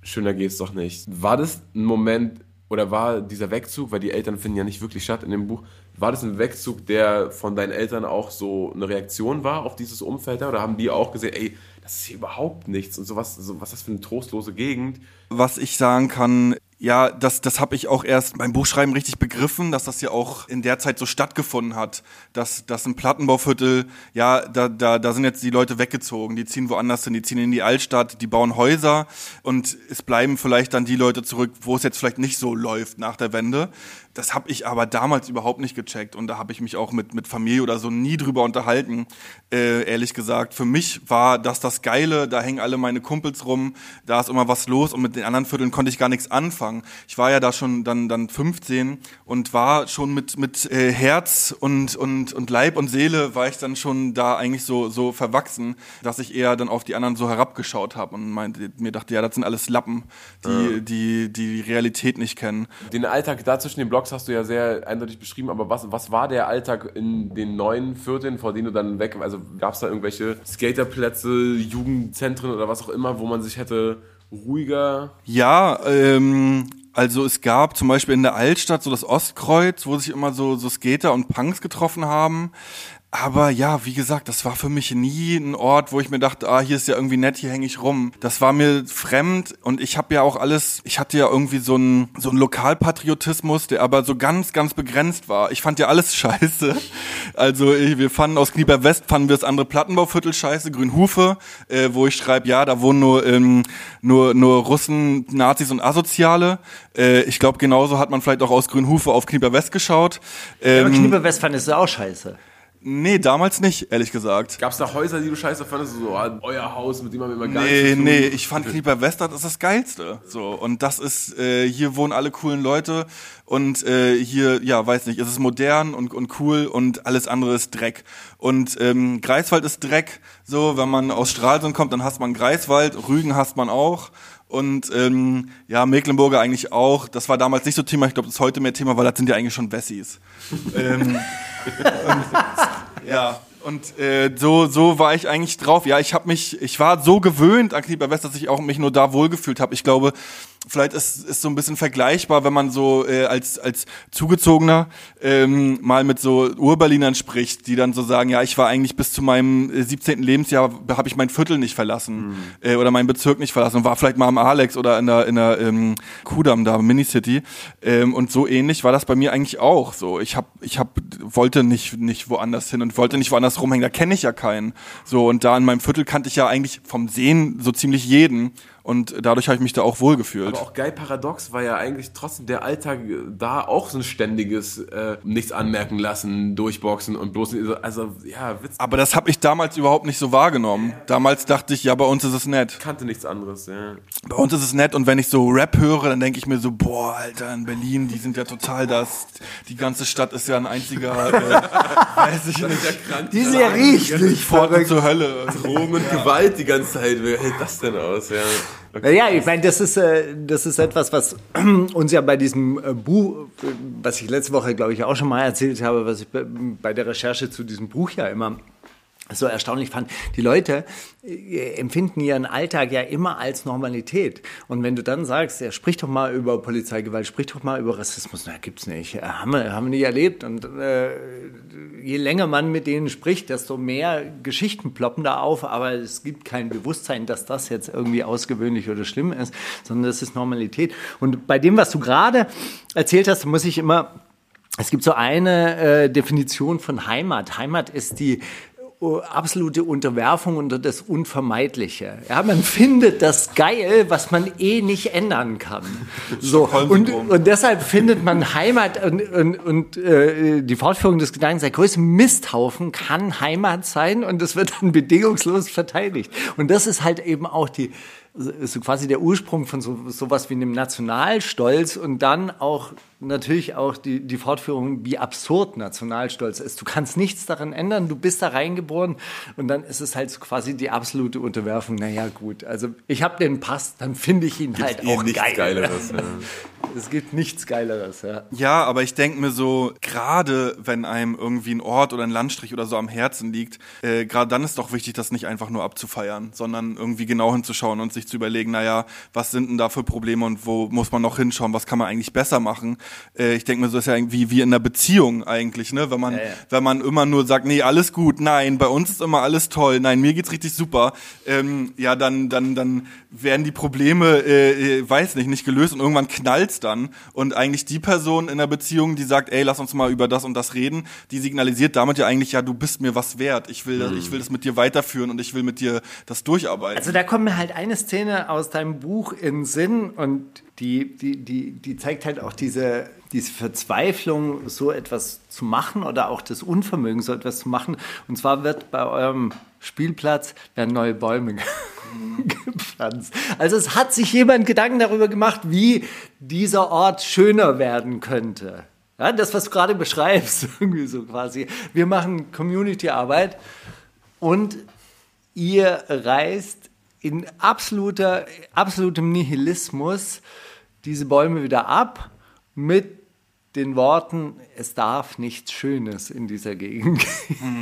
schöner geht's doch nicht. War das ein Moment oder war dieser Wegzug, weil die Eltern finden ja nicht wirklich statt in dem Buch, war das ein Wegzug, der von deinen Eltern auch so eine Reaktion war auf dieses Umfeld da? Oder haben die auch gesehen, ey, das ist hier überhaupt nichts und sowas, so, was ist das für eine trostlose Gegend? Was ich sagen kann, ja, das, das habe ich auch erst beim Buchschreiben richtig begriffen, dass das ja auch in der Zeit so stattgefunden hat, dass, dass ein Plattenbauviertel, ja, da, da, da sind jetzt die Leute weggezogen, die ziehen woanders hin, die ziehen in die Altstadt, die bauen Häuser und es bleiben vielleicht dann die Leute zurück, wo es jetzt vielleicht nicht so läuft nach der Wende. Das habe ich aber damals überhaupt nicht gecheckt und da habe ich mich auch mit, mit Familie oder so nie drüber unterhalten, äh, ehrlich gesagt. Für mich war das das Geile, da hängen alle meine Kumpels rum, da ist immer was los und mit den anderen Vierteln konnte ich gar nichts anfangen. Ich war ja da schon dann, dann 15 und war schon mit, mit äh, Herz und, und, und Leib und Seele war ich dann schon da eigentlich so, so verwachsen, dass ich eher dann auf die anderen so herabgeschaut habe und meinte, mir dachte, ja, das sind alles Lappen, die, ja. die, die die Realität nicht kennen. Den Alltag da zwischen den Blocks Blogs hast du ja sehr eindeutig beschrieben, aber was, was war der Alltag in den neuen Vierteln, vor denen du dann weg, also gab es da irgendwelche Skaterplätze, Jugendzentren oder was auch immer, wo man sich hätte ruhiger... Ja, ähm, also es gab zum Beispiel in der Altstadt so das Ostkreuz, wo sich immer so, so Skater und Punks getroffen haben. Aber ja, wie gesagt, das war für mich nie ein Ort, wo ich mir dachte, ah, hier ist ja irgendwie nett, hier hänge ich rum. Das war mir fremd und ich habe ja auch alles, ich hatte ja irgendwie so einen so einen Lokalpatriotismus, der aber so ganz, ganz begrenzt war. Ich fand ja alles scheiße. Also wir fanden aus Knieper West, fanden wir das andere Plattenbauviertel scheiße, Grünhufe, äh, wo ich schreibe, ja, da wohnen nur, ähm, nur, nur Russen, Nazis und Asoziale. Äh, ich glaube, genauso hat man vielleicht auch aus Grünhufe auf Knieper West geschaut. Ähm, ja, aber ähm, Knieper West fandest du auch scheiße. Nee, damals nicht, ehrlich gesagt. Gab es da Häuser, die du scheiße fandest? So, ah, euer Haus, mit dem man immer gar Nee, nee, ich fand Knieper Westert ist das Geilste. So, und das ist, äh, hier wohnen alle coolen Leute und äh, hier, ja, weiß nicht, ist es modern und, und cool und alles andere ist Dreck. Und ähm, Greifswald ist Dreck, so, wenn man aus Stralsund kommt, dann hasst man Greifswald, Rügen hasst man auch und ähm, ja, Mecklenburger eigentlich auch. Das war damals nicht so Thema, ich glaube, das ist heute mehr Thema, weil das sind ja eigentlich schon Wessis. ähm, ja, und äh, so so war ich eigentlich drauf. Ja, ich habe mich, ich war so gewöhnt an Knieper West, dass ich auch mich nur da wohlgefühlt habe. Ich glaube, vielleicht ist ist so ein bisschen vergleichbar, wenn man so äh, als als zugezogener ähm, mal mit so Urberlinern spricht, die dann so sagen, ja, ich war eigentlich bis zu meinem 17. Äh, Lebensjahr habe ich mein Viertel nicht verlassen mhm. äh, oder meinen Bezirk nicht verlassen und war vielleicht mal am Alex oder in der in der ähm, Kudam da Minicity ähm, und so ähnlich war das bei mir eigentlich auch so. Ich habe ich habe wollte nicht nicht woanders hin und wollte nicht woanders rumhängen, da kenne ich ja keinen. So und da in meinem Viertel kannte ich ja eigentlich vom Sehen so ziemlich jeden und dadurch habe ich mich da auch wohlgefühlt. Aber auch geil paradox war ja eigentlich trotzdem der Alltag da auch so ein ständiges äh, nichts anmerken lassen, durchboxen und bloß also ja, Witz. Aber das habe ich damals überhaupt nicht so wahrgenommen. Damals dachte ich, ja, bei uns ist es nett. Ich kannte nichts anderes, ja. Bei uns ist es nett und wenn ich so Rap höre, dann denke ich mir so, boah, Alter, in Berlin, die sind ja total das, die ganze Stadt ist ja ein einziger, äh, weiß ich nicht. Die ist ja richtig Pforte zur Hölle. Drogen und Gewalt die ganze Zeit, wer hält das denn aus, ja. Okay. Ja, ich meine, das ist, äh, das ist etwas, was uns ja bei diesem äh, Buch, was ich letzte Woche, glaube ich, auch schon mal erzählt habe, was ich bei der Recherche zu diesem Buch ja immer so erstaunlich fand. Die Leute äh, empfinden ihren Alltag ja immer als Normalität. Und wenn du dann sagst, ja, sprich doch mal über Polizeigewalt, sprich doch mal über Rassismus, na, gibt's nicht. Äh, haben wir, haben wir nie erlebt. Und äh, je länger man mit denen spricht, desto mehr Geschichten ploppen da auf. Aber es gibt kein Bewusstsein, dass das jetzt irgendwie ausgewöhnlich oder schlimm ist, sondern das ist Normalität. Und bei dem, was du gerade erzählt hast, muss ich immer es gibt so eine äh, Definition von Heimat. Heimat ist die absolute Unterwerfung unter das Unvermeidliche. Ja, man findet das geil, was man eh nicht ändern kann. So und, und deshalb findet man Heimat und, und, und äh, die Fortführung des Gedankens, der größte Misthaufen kann Heimat sein und das wird dann bedingungslos verteidigt. Und das ist halt eben auch die so quasi der Ursprung von so sowas wie einem Nationalstolz und dann auch natürlich auch die, die Fortführung, wie absurd Nationalstolz ist. Du kannst nichts daran ändern, du bist da reingeboren und dann ist es halt quasi die absolute Unterwerfung. Naja, gut, also ich habe den Pass, dann finde ich ihn Gibt's halt auch geil. Geileres, ja. Es gibt nichts Geileres, ja. Ja, aber ich denke mir so, gerade wenn einem irgendwie ein Ort oder ein Landstrich oder so am Herzen liegt, äh, gerade dann ist doch wichtig, das nicht einfach nur abzufeiern, sondern irgendwie genau hinzuschauen und sich zu überlegen, naja, was sind denn da für Probleme und wo muss man noch hinschauen, was kann man eigentlich besser machen. Äh, ich denke mir, so ist ja irgendwie wie in einer Beziehung eigentlich, ne? Wenn man, Ja, ja. wenn man immer nur sagt, nee, alles gut, nein, bei uns ist immer alles toll, nein, mir geht's richtig super, ähm, ja, dann, dann, dann werden die Probleme, äh, äh, weiß nicht, nicht gelöst und irgendwann knallt's dann und eigentlich die Person in der Beziehung, die sagt, ey, lass uns mal über das und das reden, die signalisiert damit ja eigentlich, ja, du bist mir was wert, ich will, ich will das mit dir weiterführen und ich will mit dir das durcharbeiten. Also da kommt mir halt eine Szene aus deinem Buch in den Sinn und die, die, die, die zeigt halt auch diese, diese Verzweiflung, so etwas zu machen oder auch das Unvermögen, so etwas zu machen. Und zwar wird bei eurem Spielplatz werden neue Bäume gepflanzt. Also es hat sich jemand Gedanken darüber gemacht, wie dieser Ort schöner werden könnte. Ja, das, was du gerade beschreibst, irgendwie so quasi. Wir machen Community-Arbeit und ihr reist in absoluter, absolutem Nihilismus diese Bäume wieder ab mit den Worten, es darf nichts Schönes in dieser Gegend.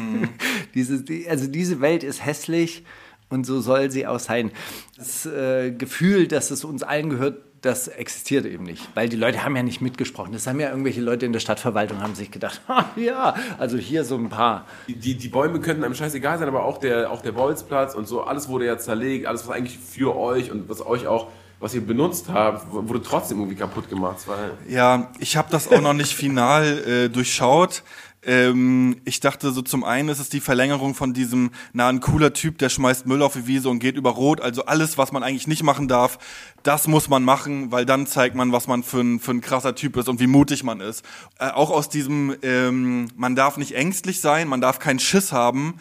Dieses, die, also diese Welt ist hässlich und so soll sie auch sein. Das äh, Gefühl, dass es uns allen gehört, das existiert eben nicht, weil die Leute haben ja nicht mitgesprochen. Das haben ja irgendwelche Leute in der Stadtverwaltung haben sich gedacht, ja, also hier so ein paar. Die, die Bäume könnten einem scheißegal sein, aber auch der, auch der Bolzplatz und so, alles wurde ja zerlegt, alles, was eigentlich für euch und was euch auch, was ihr benutzt habt, wurde trotzdem irgendwie kaputt gemacht. Weil Ja, ich habe das auch noch nicht final äh, durchschaut. Ähm, ich dachte so zum einen ist es die Verlängerung von diesem, na, ein cooler Typ, der schmeißt Müll auf die Wiese und geht über Rot. Also alles, was man eigentlich nicht machen darf, das muss man machen, weil dann zeigt man, was man für ein, für ein krasser Typ ist und wie mutig man ist. Äh, auch aus diesem, ähm, man darf nicht ängstlich sein, man darf keinen Schiss haben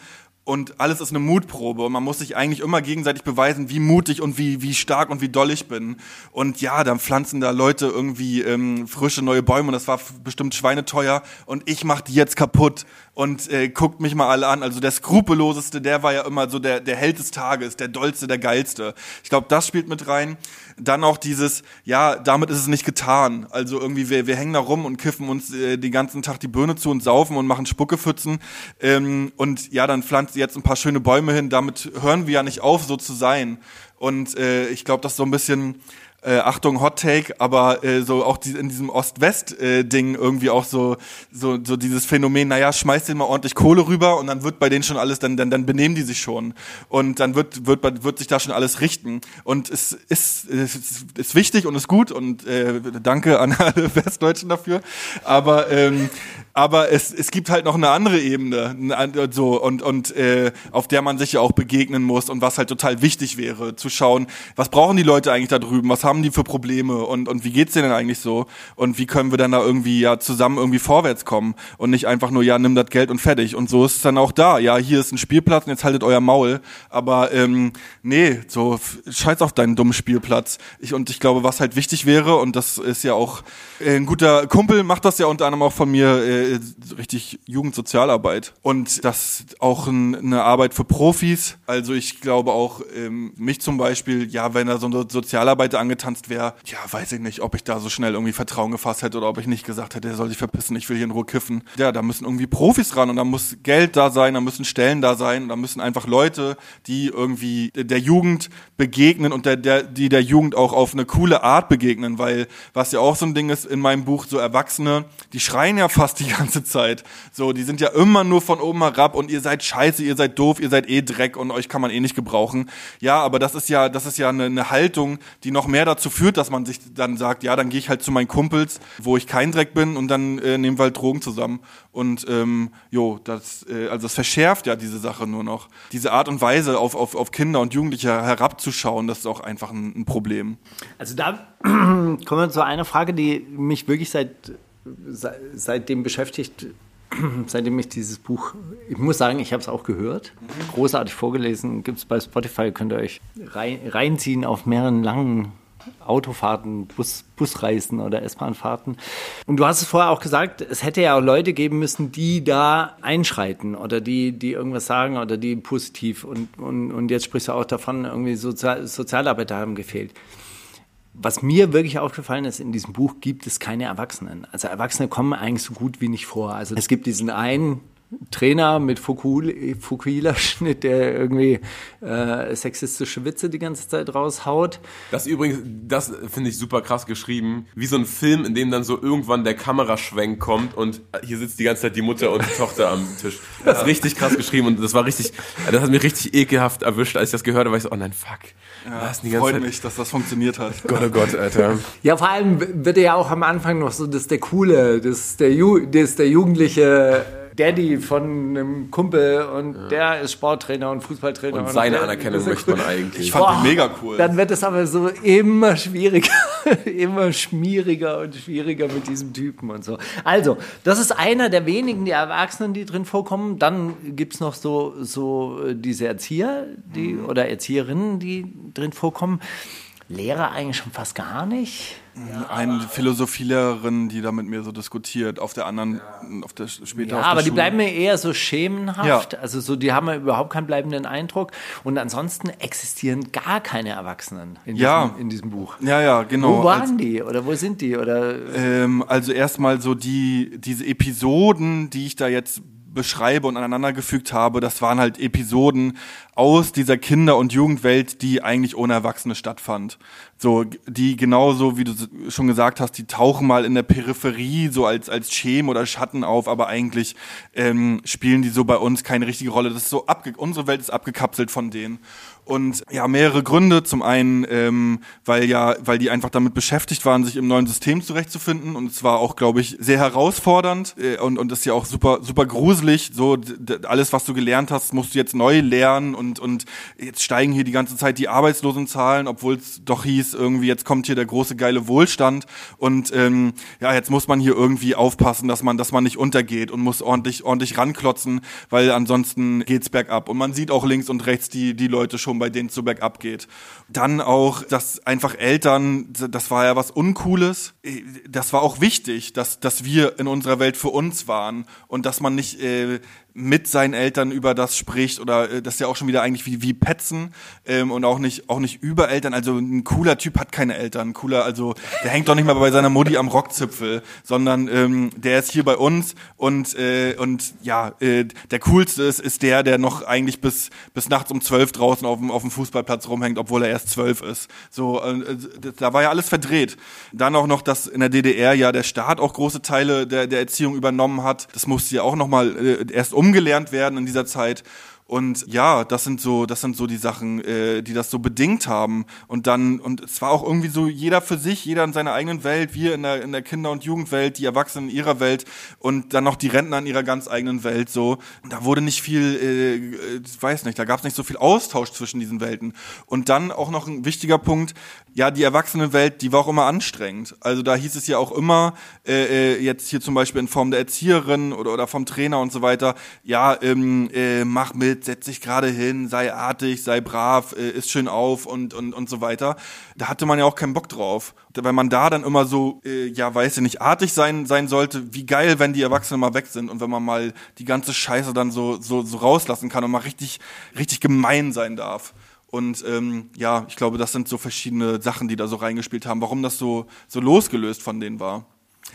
und alles ist eine Mutprobe und man muss sich eigentlich immer gegenseitig beweisen, wie mutig und wie, wie stark und wie doll ich bin. Und ja, dann pflanzen da Leute irgendwie ähm, frische neue Bäume und das war bestimmt schweineteuer und ich mach die jetzt kaputt und äh, guckt mich mal alle an. Also der skrupelloseste, der war ja immer so der, der Held des Tages, der dollste, der geilste. Ich glaube, das spielt mit rein. Dann auch dieses, ja, damit ist es nicht getan. Also irgendwie, wir, wir hängen da rum und kiffen uns äh, den ganzen Tag die Birne zu und saufen und machen Spuckepfützen. Ähm, und ja, dann pflanzt jetzt ein paar schöne Bäume hin. Damit hören wir ja nicht auf, so zu sein. Und äh, ich glaube, das ist so ein bisschen äh, Achtung Hot Take, aber äh, so auch die, in diesem Ost-West-Ding irgendwie auch so, so so dieses Phänomen, naja, schmeiß denen mal ordentlich Kohle rüber und dann wird bei denen schon alles, dann dann, dann benehmen die sich schon und dann wird wird wird sich da schon alles richten und es ist es ist, ist wichtig und ist gut und äh, danke an alle Westdeutschen dafür, aber ähm, aber es, es gibt halt noch eine andere Ebene, so und und äh, auf der man sich ja auch begegnen muss und was halt total wichtig wäre, zu schauen, was brauchen die Leute eigentlich da drüben, was haben die für Probleme und und wie geht's denen eigentlich so? Und wie können wir dann da irgendwie ja zusammen irgendwie vorwärts kommen und nicht einfach nur ja nimm das Geld und fertig. Und so ist es dann auch da, ja hier ist ein Spielplatz und jetzt haltet euer Maul, aber ähm, nee, so scheiß auf deinen dummen Spielplatz. Ich und ich glaube, was halt wichtig wäre und das ist ja auch äh, ein guter Kumpel macht das ja unter anderem auch von mir äh, richtig Jugendsozialarbeit und das auch ein, eine Arbeit für Profis. Also ich glaube auch ähm, mich zum Beispiel, ja, wenn da so ein Sozialarbeiter angetanzt wäre, ja, weiß ich nicht, ob ich da so schnell irgendwie Vertrauen gefasst hätte oder ob ich nicht gesagt hätte, er soll sich verpissen, ich will hier in Ruhe kiffen. Ja, da müssen irgendwie Profis ran und da muss Geld da sein, da müssen Stellen da sein und da müssen einfach Leute, die irgendwie der Jugend begegnen und der, der, die der Jugend auch auf eine coole Art begegnen, weil was ja auch so ein Ding ist in meinem Buch, so Erwachsene, die schreien ja fast die ganze Zeit. So, die sind ja immer nur von oben herab und ihr seid scheiße, ihr seid doof, ihr seid eh Dreck und euch kann man eh nicht gebrauchen. Ja, aber das ist ja, das ist ja eine, eine Haltung, die noch mehr dazu führt, dass man sich dann sagt, ja, dann gehe ich halt zu meinen Kumpels, wo ich kein Dreck bin und dann äh, nehmen wir halt Drogen zusammen. Und ähm, jo, das, äh, also das verschärft ja diese Sache nur noch. Diese Art und Weise, auf, auf, auf Kinder und Jugendliche herabzuschauen, das ist auch einfach ein, ein Problem. Also da kommen wir zu einer Frage, die mich wirklich seit, seit seitdem beschäftigt, seitdem ich dieses Buch, ich muss sagen, ich habe es auch gehört, großartig vorgelesen, gibt es bei Spotify, könnt ihr euch rein, reinziehen auf mehreren langen Autofahrten, Bus, Busreisen oder S-Bahn-Fahrten. Und du hast es vorher auch gesagt, es hätte ja auch Leute geben müssen, die da einschreiten oder die, die irgendwas sagen oder die positiv und, und, und jetzt sprichst du auch davon, irgendwie Sozial, Sozialarbeiter haben gefehlt. Was mir wirklich aufgefallen ist, in diesem Buch gibt es keine Erwachsenen. Also Erwachsene kommen eigentlich so gut wie nicht vor. Also es gibt diesen einen Trainer mit Fukuhila-Schnitt, der irgendwie äh, sexistische Witze die ganze Zeit raushaut. Das übrigens, das finde ich super krass geschrieben. Wie so ein Film, in dem dann so irgendwann der Kameraschwenk kommt und hier sitzt die ganze Zeit die Mutter und die Tochter am Tisch. Das ist richtig krass geschrieben und das war richtig, das hat mich richtig ekelhaft erwischt, als ich das gehört habe, weil ich so, oh nein, fuck. Ja, freut Zeit. mich, dass das funktioniert hat. Gott, oh Gott, Alter. Ja, vor allem wird er ja auch am Anfang noch so, das ist der Coole, das ist der, Ju das ist der Jugendliche Daddy von einem Kumpel und ja. der ist Sporttrainer und Fußballtrainer. Und, und seine Anerkennung möchte man eigentlich. Ich fand Boah, die mega cool. Dann wird es aber so immer schwieriger, immer schmieriger und schwieriger mit diesem Typen und so. Also, das ist einer der wenigen, die Erwachsenen, die drin vorkommen. Dann gibt es noch so, so äh, diese Erzieher die, mhm. oder Erzieherinnen, die drin vorkommen. Lehrer eigentlich schon fast gar nicht. Ja, Eine Philosophielehrerin, die da mit mir so diskutiert, auf der anderen, ja. auf der später. Ja, aber die bleiben mir eher so schemenhaft. Ja. Also so, die haben ja überhaupt keinen bleibenden Eindruck. Und ansonsten existieren gar keine Erwachsenen in, ja. diesem, in diesem Buch. Ja, ja, genau. Wo waren Als, die oder wo sind die? Oder? Ähm, also erstmal so die, diese Episoden, die ich da jetzt beschreibe und aneinandergefügt habe, das waren halt Episoden aus dieser Kinder- und Jugendwelt, die eigentlich ohne Erwachsene stattfand. So, die genauso, wie du schon gesagt hast, die tauchen mal in der Peripherie so als, als Schemen oder Schatten auf, aber eigentlich ähm, spielen die so bei uns keine richtige Rolle. Das ist so abge unsere Welt ist abgekapselt von denen. Und ja, mehrere Gründe. Zum einen, ähm, weil ja, weil die einfach damit beschäftigt waren, sich im neuen System zurechtzufinden. Und es war auch, glaube ich, sehr herausfordernd äh, und, und ist ja auch super, super gruselig. So, alles, was du gelernt hast, musst du jetzt neu lernen und, und jetzt steigen hier die ganze Zeit die Arbeitslosenzahlen, obwohl es doch hieß, irgendwie, jetzt kommt hier der große geile Wohlstand. Und ähm, ja, jetzt muss man hier irgendwie aufpassen, dass man, dass man nicht untergeht und muss ordentlich, ordentlich ranklotzen, weil ansonsten geht's bergab. Und man sieht auch links und rechts die, die Leute schon Situation, bei denen so bergab geht. Dann auch, dass einfach Eltern, das war ja was Uncooles. Das war auch wichtig, dass, dass wir in unserer Welt für uns waren und dass man nicht äh, mit seinen Eltern über das spricht oder das ist ja auch schon wieder eigentlich wie, wie Petzen ähm, und auch nicht auch nicht über Eltern. Also ein cooler Typ hat keine Eltern. Ein cooler, also der hängt doch nicht mal bei seiner Mutti am Rockzipfel, sondern ähm, der ist hier bei uns und äh, und ja, äh, der coolste ist ist der, der noch eigentlich bis bis nachts um zwölf draußen auf dem auf dem Fußballplatz rumhängt, obwohl er erst zwölf ist. So, äh, da war ja alles verdreht. Dann auch noch, dass in der DDR ja der Staat auch große Teile der der Erziehung übernommen hat. Das musste ja auch noch mal äh, erst um umgelernt werden in dieser Zeit. Und ja, das sind so, das sind so die Sachen, äh, die das so bedingt haben. Und dann, und es war auch irgendwie so jeder für sich, jeder in seiner eigenen Welt, wir in der, in der Kinder- und Jugendwelt, die Erwachsenen in ihrer Welt und dann noch die Rentner in ihrer ganz eigenen Welt so. Und da wurde nicht viel, äh, ich weiß nicht, da gab es nicht so viel Austausch zwischen diesen Welten. Und dann auch noch ein wichtiger Punkt, ja, die Erwachsenenwelt, die war auch immer anstrengend. Also da hieß es ja auch immer, äh, äh jetzt hier zum Beispiel in Form der Erzieherin oder, oder vom Trainer und so weiter, ja, ähm, äh, mach mit, mit, setz dich gerade hin, sei artig, sei brav, äh, ist schön auf und, und, und so weiter. Da hatte man ja auch keinen Bock drauf. Weil man da dann immer so, äh, ja, weiß ich nicht, artig sein, sein sollte. Wie geil, wenn die Erwachsenen mal weg sind und wenn man mal die ganze Scheiße dann so, so, so rauslassen kann und mal richtig, richtig gemein sein darf. Und ähm, ja, ich glaube, das sind so verschiedene Sachen, die da so reingespielt haben, warum das so, so losgelöst von denen war.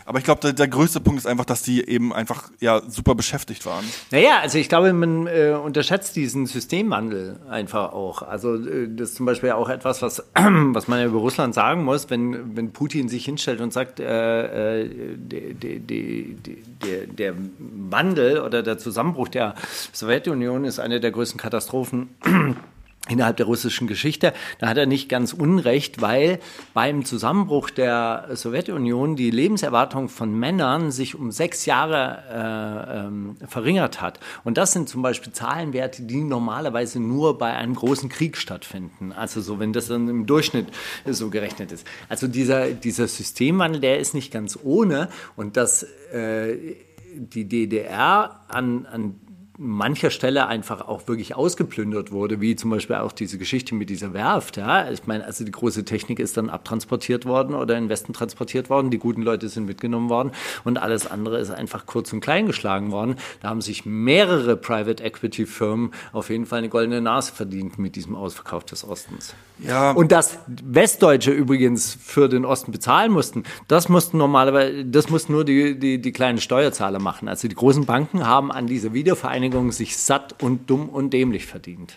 Aber ich glaube, der, der, größte Punkt ist einfach, dass die eben einfach ja super beschäftigt waren. Naja, also ich glaube, man äh, unterschätzt diesen Systemwandel einfach auch. Also äh, das ist zum Beispiel auch etwas, was, was man ja über Russland sagen muss, wenn, wenn Putin sich hinstellt und sagt, äh, die, die, der, der Wandel oder der Zusammenbruch der Sowjetunion ist eine der größten Katastrophen innerhalb der russischen Geschichte. Da hat er nicht ganz unrecht, weil beim Zusammenbruch der Sowjetunion die Lebenserwartung von Männern sich um sechs Jahre äh, ähm, verringert hat. Und das sind zum Beispiel Zahlenwerte, die normalerweise nur bei einem großen Krieg stattfinden. Also so, wenn das dann im Durchschnitt so gerechnet ist. Also dieser, dieser Systemwandel, der ist nicht ganz ohne. Und dass äh, die DDR an, an mancher Stelle einfach auch wirklich ausgeplündert wurde, wie zum Beispiel auch diese Geschichte mit dieser Werft. Ja? Ich meine, also die große Technik ist dann abtransportiert worden oder in den Westen transportiert worden, die guten Leute sind mitgenommen worden und alles andere ist einfach kurz und klein geschlagen worden. Da haben sich mehrere Private Equity Firmen auf jeden Fall eine goldene Nase verdient mit diesem Ausverkauf des Ostens. Ja. Und dass Westdeutsche übrigens für den Osten bezahlen mussten, das mussten normalerweise, das mussten nur die, die, die kleinen Steuerzahler machen. Also die großen Banken haben an dieser Wiedervereinigung sich satt und dumm und dämlich verdient.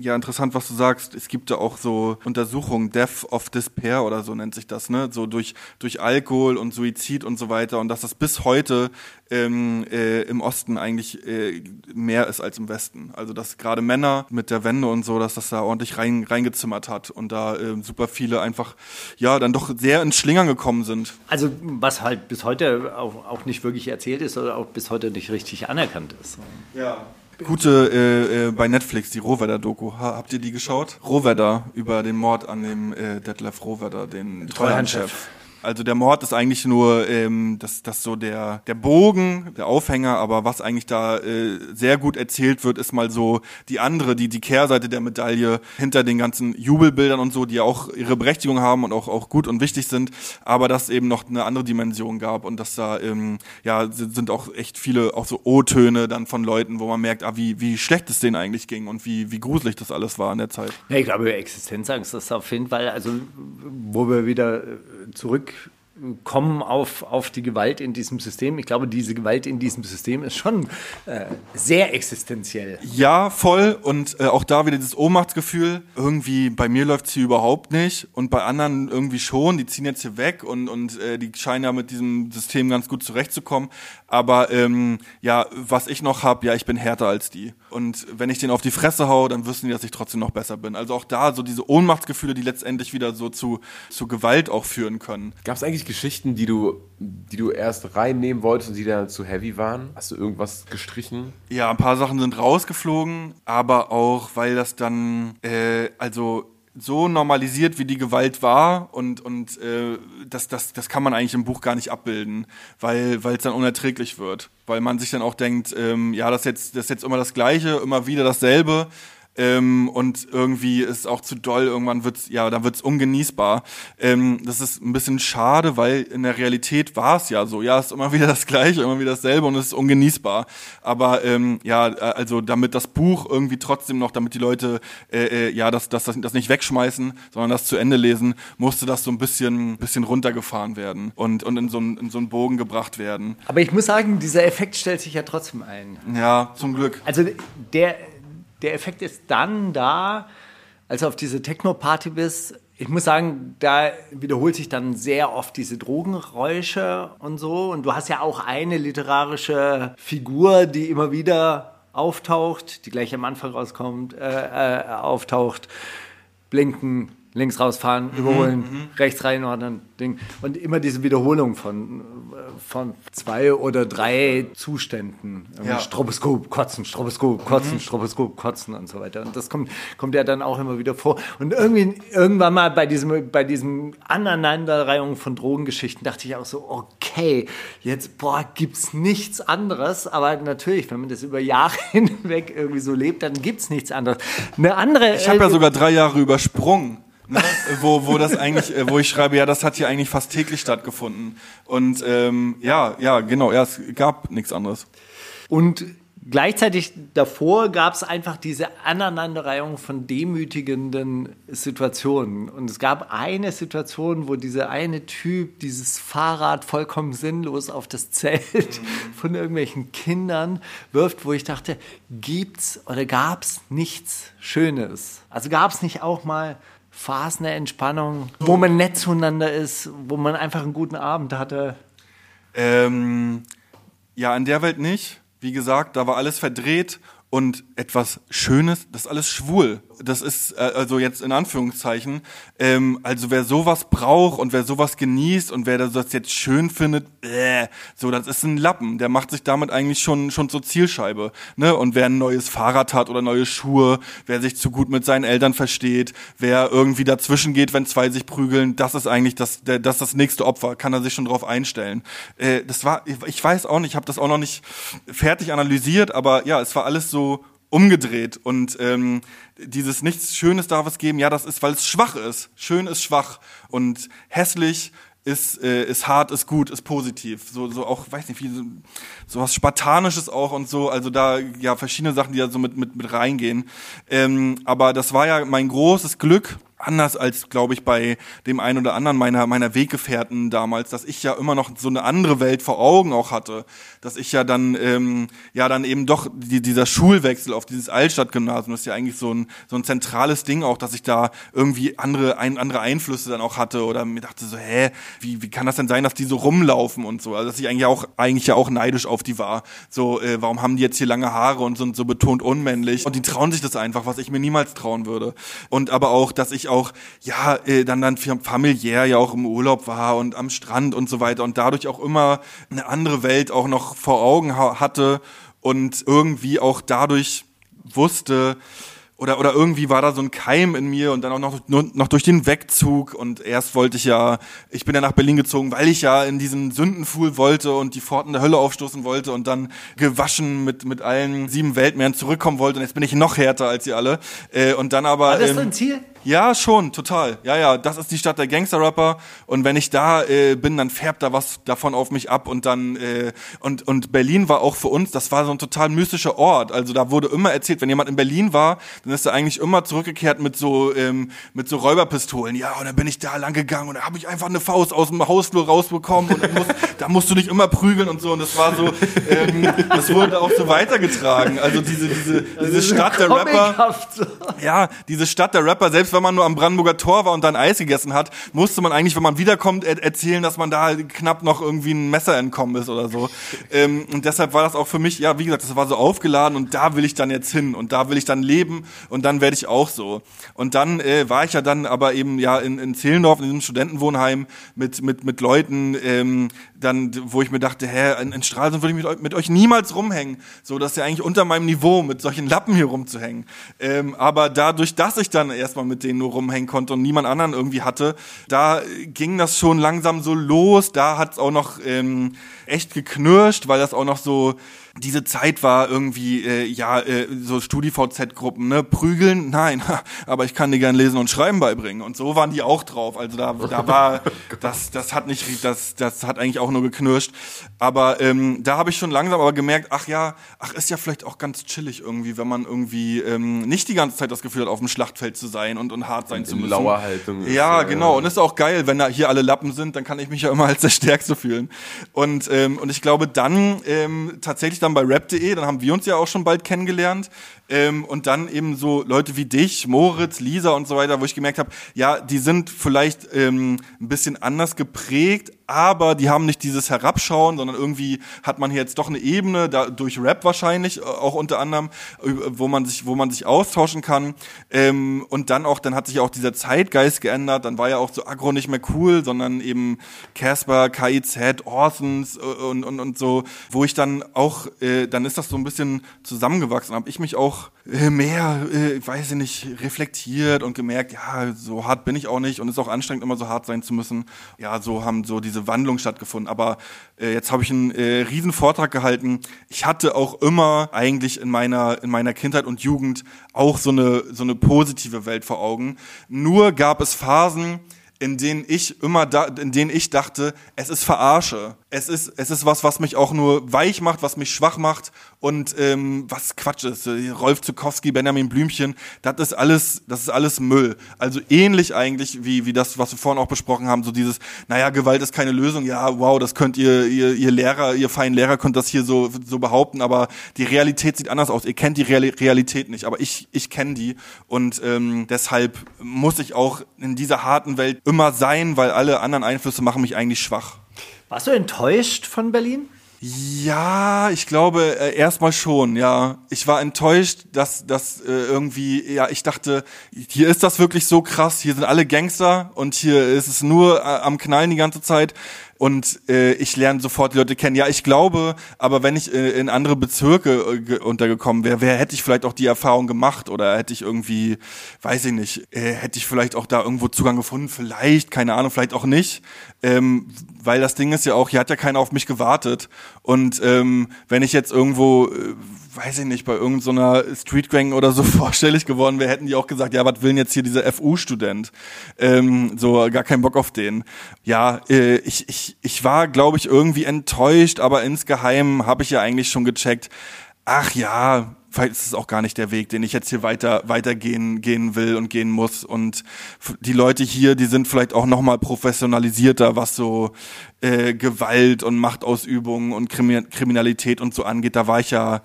Ja, interessant, was du sagst. Es gibt da auch so Untersuchungen, Death of Despair oder so nennt sich das, ne? So durch, durch Alkohol und Suizid und so weiter. Und dass das bis heute ähm, äh, im Osten eigentlich äh, mehr ist als im Westen. Also dass gerade Männer mit der Wende und so, dass das da ordentlich rein, reingezimmert hat und da äh, super viele einfach, ja, dann doch sehr ins Schlingern gekommen sind. Also was halt bis heute auch, auch nicht wirklich erzählt ist oder auch bis heute nicht richtig anerkannt ist. Ja. Gute äh, äh, bei Netflix, die Rohwedder-Doku. Ha, habt ihr die geschaut? Rohwedder über den Mord an dem äh, Detlef Rohwedder, den Treuhandchef. Also der Mord ist eigentlich nur ähm, das, das so der, der Bogen, der Aufhänger, aber was eigentlich da äh, sehr gut erzählt wird, ist mal so die andere, die, die Kehrseite der Medaille hinter den ganzen Jubelbildern und so, die ja auch ihre Berechtigung haben und auch, auch gut und wichtig sind, aber dass eben noch eine andere Dimension gab und dass da ähm, ja sind auch echt viele auch so O-Töne dann von Leuten, wo man merkt, ah, wie, wie schlecht es denen eigentlich ging und wie, wie gruselig das alles war in der Zeit. Ja, ich glaube, Existenzangst ist auf jeden Fall, also wo wir wieder äh, zurückkommen auf, auf die Gewalt in diesem System. Ich glaube, diese Gewalt in diesem System ist schon äh, sehr existenziell. Ja, voll. Und äh, auch da wieder dieses Ohnmachtsgefühl. Irgendwie, bei mir läuft hier überhaupt nicht und bei anderen irgendwie schon. Die ziehen jetzt hier weg und, und äh, die scheinen ja mit diesem System ganz gut zurechtzukommen. Aber ähm, ja, was ich noch habe, ja, ich bin härter als die. Und wenn ich denen auf die Fresse hau, dann wissen die, dass ich trotzdem noch besser bin. Also auch da so diese Ohnmachtsgefühle, die letztendlich wieder so zu, zu Gewalt auch führen können. Gab es eigentlich Geschichten, die du, die du erst reinnehmen wolltest und die dann zu heavy waren? Hast du irgendwas gestrichen? Ja, ein paar Sachen sind rausgeflogen, aber auch, weil das dann, äh, also so normalisiert, wie die Gewalt war und, und äh, das, das, das kann man eigentlich im Buch gar nicht abbilden, weil es dann unerträglich wird. Weil man sich dann auch denkt, ähm, ja, das ist, jetzt, das ist jetzt immer das Gleiche, immer wieder dasselbe. Ähm, und irgendwie ist auch zu doll, irgendwann wird's, ja, dann wird's ungenießbar. Ähm, das ist ein bisschen schade, weil in der Realität war es ja so. Ja, es ist immer wieder das Gleiche, immer wieder dasselbe und es ist ungenießbar. Aber ähm, ja, äh, also damit das Buch irgendwie trotzdem noch, damit die Leute äh, äh, ja das, das, das, das nicht wegschmeißen, sondern das zu Ende lesen, musste das so ein bisschen, bisschen runtergefahren werden und, und in, so einen, in so einen Bogen gebracht werden. Aber ich muss sagen, dieser Effekt stellt sich ja trotzdem ein. Ja, zum Glück. Also der, der Effekt ist dann da, als du auf diese Techno-Party bist. Ich muss sagen, da wiederholt sich dann sehr oft diese Drogenräusche und so. Und du hast ja auch eine literarische Figur, die immer wieder auftaucht, die gleich am Anfang rauskommt, äh, äh, auftaucht. Blinken, links rausfahren, überholen, rechts reinordnen, Ding. Und immer diese Wiederholung von, von zwei oder drei Zuständen. Ja. Stroboskop, kotzen, Stroboskop, kotzen, Stroboskop, kotzen und so weiter. Und das kommt, kommt ja dann auch immer wieder vor. Und irgendwie, irgendwann mal bei diesem, bei diesem Aneinanderreihung von Drogengeschichten dachte ich auch so, okay, jetzt, boah, gibt's nichts anderes. Aber natürlich, wenn man das über Jahre hinweg irgendwie so lebt, dann gibt's nichts anderes. Eine andere. Ich habe ja äh, sogar drei Jahre übersprungen. Ne? wo, wo das eigentlich, äh, wo ich schreibe, ja, das hat hier eigentlich fast täglich stattgefunden. Und ähm, ja, ja, genau, ja, es gab nichts anderes. Und gleichzeitig davor gab es einfach diese Aneinanderreihung von demütigenden Situationen. Und es gab eine Situation, wo dieser eine Typ dieses Fahrrad vollkommen sinnlos auf das Zelt von irgendwelchen Kindern wirft, wo ich dachte, gibt's oder gab's nichts Schönes? Also gab es nicht auch mal Phasen der Entspannung, wo man nett zueinander ist, wo man einfach einen guten Abend hatte? Ähm, ja, in der Welt nicht. Wie gesagt, da war alles verdreht und etwas Schönes, das ist alles schwul. Das ist äh, also jetzt in Anführungszeichen. Ähm, also wer sowas braucht und wer sowas genießt und wer das jetzt schön findet, äh, so das ist ein Lappen. Der macht sich damit eigentlich schon schon zur Zielscheibe. Ne? Und wer ein neues Fahrrad hat oder neue Schuhe, wer sich zu gut mit seinen Eltern versteht, wer irgendwie dazwischen geht, wenn zwei sich prügeln, das ist eigentlich das der, das, das nächste Opfer. Kann er sich schon drauf einstellen. Äh, das war, ich weiß auch nicht, ich habe das auch noch nicht fertig analysiert, aber ja, es war alles so umgedreht und ähm, dieses nichts Schönes darf es geben, ja, das ist, weil es schwach ist. Schön ist schwach und hässlich ist, äh, ist hart, ist gut, ist positiv. So, so auch, weiß nicht, wie so, so was Spartanisches auch und so. Also da ja verschiedene Sachen, die da so mit, mit, mit reingehen. Ähm, aber das war ja mein großes Glück, anders als, glaube ich, bei dem einen oder anderen meiner, meiner Weggefährten damals, dass ich ja immer noch so eine andere Welt vor Augen auch hatte. Dass ich ja dann, ähm, ja dann eben doch die, dieser Schulwechsel auf dieses Altstadtgymnasium, das ist ja eigentlich so ein, so ein zentrales Ding auch, dass ich da irgendwie andere, ein, andere Einflüsse dann auch hatte oder mir dachte so, hä, wie, wie kann das denn sein, dass die so rumlaufen und so. Also dass ich eigentlich auch, eigentlich ja auch neidisch auf die war. So, äh, warum haben die jetzt hier lange Haare und sind so betont unmännlich? Und die trauen sich das einfach, was ich mir niemals trauen würde. Und aber auch, dass ich auch, ja, äh, dann dann familiär ja auch im Urlaub war und am Strand und so weiter und dadurch auch immer eine andere Welt auch noch vor Augen ha hatte und irgendwie auch dadurch wusste, oder, oder irgendwie war da so ein Keim in mir und dann auch noch, noch durch den Wegzug und erst wollte ich ja, ich bin ja nach Berlin gezogen, weil ich ja in diesen Sündenfuhl wollte und die Pforten der Hölle aufstoßen wollte und dann gewaschen mit, mit allen sieben Weltmeeren zurückkommen wollte und jetzt bin ich noch härter als ihr alle. Äh, und dann aber. War das ähm, dein Ziel? Ja, schon, total. Ja, ja, das ist die Stadt der Gangster-Rapper und wenn ich da äh, bin, dann färbt da was davon auf mich ab und dann äh, und und Berlin war auch für uns, das war so ein total mystischer Ort. Also da wurde immer erzählt, wenn jemand in Berlin war, dann ist er eigentlich immer zurückgekehrt mit so ähm, mit so Räuberpistolen. Ja, und dann bin ich da lang gegangen und da habe ich einfach eine Faust aus dem Hausflur rausbekommen und musst, da musst du dich immer prügeln und so und das war so, ähm, das wurde auch so weitergetragen. Also diese diese diese Stadt der Rapper. Ja, diese Stadt der Rapper, selbst wenn man nur am Brandenburger Tor war und dann Eis gegessen hat, musste man eigentlich, wenn man wiederkommt, er erzählen, dass man da knapp noch irgendwie ein Messer entkommen ist oder so. Ähm, und deshalb war das auch für mich, ja, wie gesagt, das war so aufgeladen und da will ich dann jetzt hin und da will ich dann leben und dann werde ich auch so. Und dann äh, war ich ja dann aber eben ja in, in Zehlendorf, in diesem Studentenwohnheim mit, mit, mit Leuten, ähm, dann, wo ich mir dachte, hä, in, in Stralsund würde ich mit, mit euch niemals rumhängen. So, das ist ja eigentlich unter meinem Niveau, mit solchen Lappen hier rumzuhängen. Ähm, aber dadurch, dass ich dann erstmal mit denen nur rumhängen konnte und niemand anderen irgendwie hatte, da ging das schon langsam so los. Da hat's auch noch ähm, echt geknirscht, weil das auch noch so diese Zeit war irgendwie, äh, ja, äh, so StudiVZ-Gruppen, ne? Prügeln? Nein, aber ich kann dir gern lesen und schreiben beibringen. Und so waren die auch drauf. Also da, da war, das, das hat nicht, das, das hat eigentlich auch nur geknirscht. Aber ähm, da habe ich schon langsam aber gemerkt, ach ja, ach, ist ja vielleicht auch ganz chillig irgendwie, wenn man irgendwie ähm, nicht die ganze Zeit das Gefühl hat, auf dem Schlachtfeld zu sein und, und hart sein zu in müssen. Lauerhaltung ist, Ja, äh, genau. Und ist auch geil, wenn da hier alle Lappen sind, dann kann ich mich ja immer als der Stärkste fühlen. Und, ähm, und ich glaube dann ähm, tatsächlich dann bei rap.de, dann haben wir uns ja auch schon bald kennengelernt. Ähm, und dann eben so Leute wie dich, Moritz, Lisa und so weiter, wo ich gemerkt habe, ja, die sind vielleicht ähm, ein bisschen anders geprägt, aber die haben nicht dieses Herabschauen, sondern irgendwie hat man hier jetzt doch eine Ebene, da, durch Rap wahrscheinlich, äh, auch unter anderem, äh, wo man sich, wo man sich austauschen kann. Ähm, und dann auch, dann hat sich auch dieser Zeitgeist geändert, dann war ja auch so Agro nicht mehr cool, sondern eben Casper, KIZ, Orsons äh, und, und, und so, wo ich dann auch, äh, dann ist das so ein bisschen zusammengewachsen, habe ich mich auch äh, mehr, äh, weiß ich nicht, reflektiert und gemerkt, ja, so hart bin ich auch nicht und ist auch anstrengend, immer so hart sein zu müssen. Ja, so haben so diese Wandlung stattgefunden. Aber äh, jetzt habe ich einen äh, riesen Vortrag gehalten. Ich hatte auch immer eigentlich in meiner in meiner Kindheit und Jugend auch so eine so eine positive Welt vor Augen. Nur gab es Phasen, in denen ich immer da, in denen ich dachte, es ist Verarsche. Es ist, es ist was, was mich auch nur weich macht, was mich schwach macht und ähm, was Quatsch ist. Rolf Zukowski, Benjamin Blümchen, das ist alles, das ist alles Müll. Also ähnlich eigentlich wie wie das, was wir vorhin auch besprochen haben, so dieses, naja, Gewalt ist keine Lösung. Ja, wow, das könnt ihr, ihr, ihr Lehrer, ihr feinen Lehrer könnt das hier so so behaupten, aber die Realität sieht anders aus. Ihr kennt die Real Realität nicht, aber ich ich kenne die und ähm, deshalb muss ich auch in dieser harten Welt immer sein, weil alle anderen Einflüsse machen mich eigentlich schwach. Warst du enttäuscht von Berlin? Ja, ich glaube äh, erstmal schon, ja. Ich war enttäuscht, dass dass äh, irgendwie, ja, ich dachte, hier ist das wirklich so krass, hier sind alle Gangster und hier ist es nur äh, am Knallen die ganze Zeit und äh, ich lerne sofort Leute kennen. Ja, ich glaube, aber wenn ich äh, in andere Bezirke äh, untergekommen wäre, wär, hätte ich vielleicht auch die Erfahrung gemacht oder hätte ich irgendwie, weiß ich nicht, äh, hätte ich vielleicht auch da irgendwo Zugang gefunden, vielleicht, keine Ahnung, vielleicht auch nicht. Ähm, weil das Ding ist ja auch, hier hat ja keiner auf mich gewartet. Und ähm, wenn ich jetzt irgendwo, äh, weiß ich nicht, bei irgendeiner so Streetgang oder so vorstellig geworden wäre, hätten die auch gesagt, ja, was will denn jetzt hier dieser FU-Student? Ähm, so, gar keinen Bock auf den. Ja, äh, ich, ich, ich war, glaube ich, irgendwie enttäuscht, aber insgeheim habe ich ja eigentlich schon gecheckt, ach ja, vielleicht ist es auch gar nicht der Weg, den ich jetzt hier weiter weitergehen gehen will und gehen muss. Und die Leute hier, die sind vielleicht auch noch mal professionalisierter, was so äh, Gewalt und Machtausübung und Kriminalität und so angeht. Da war ich ja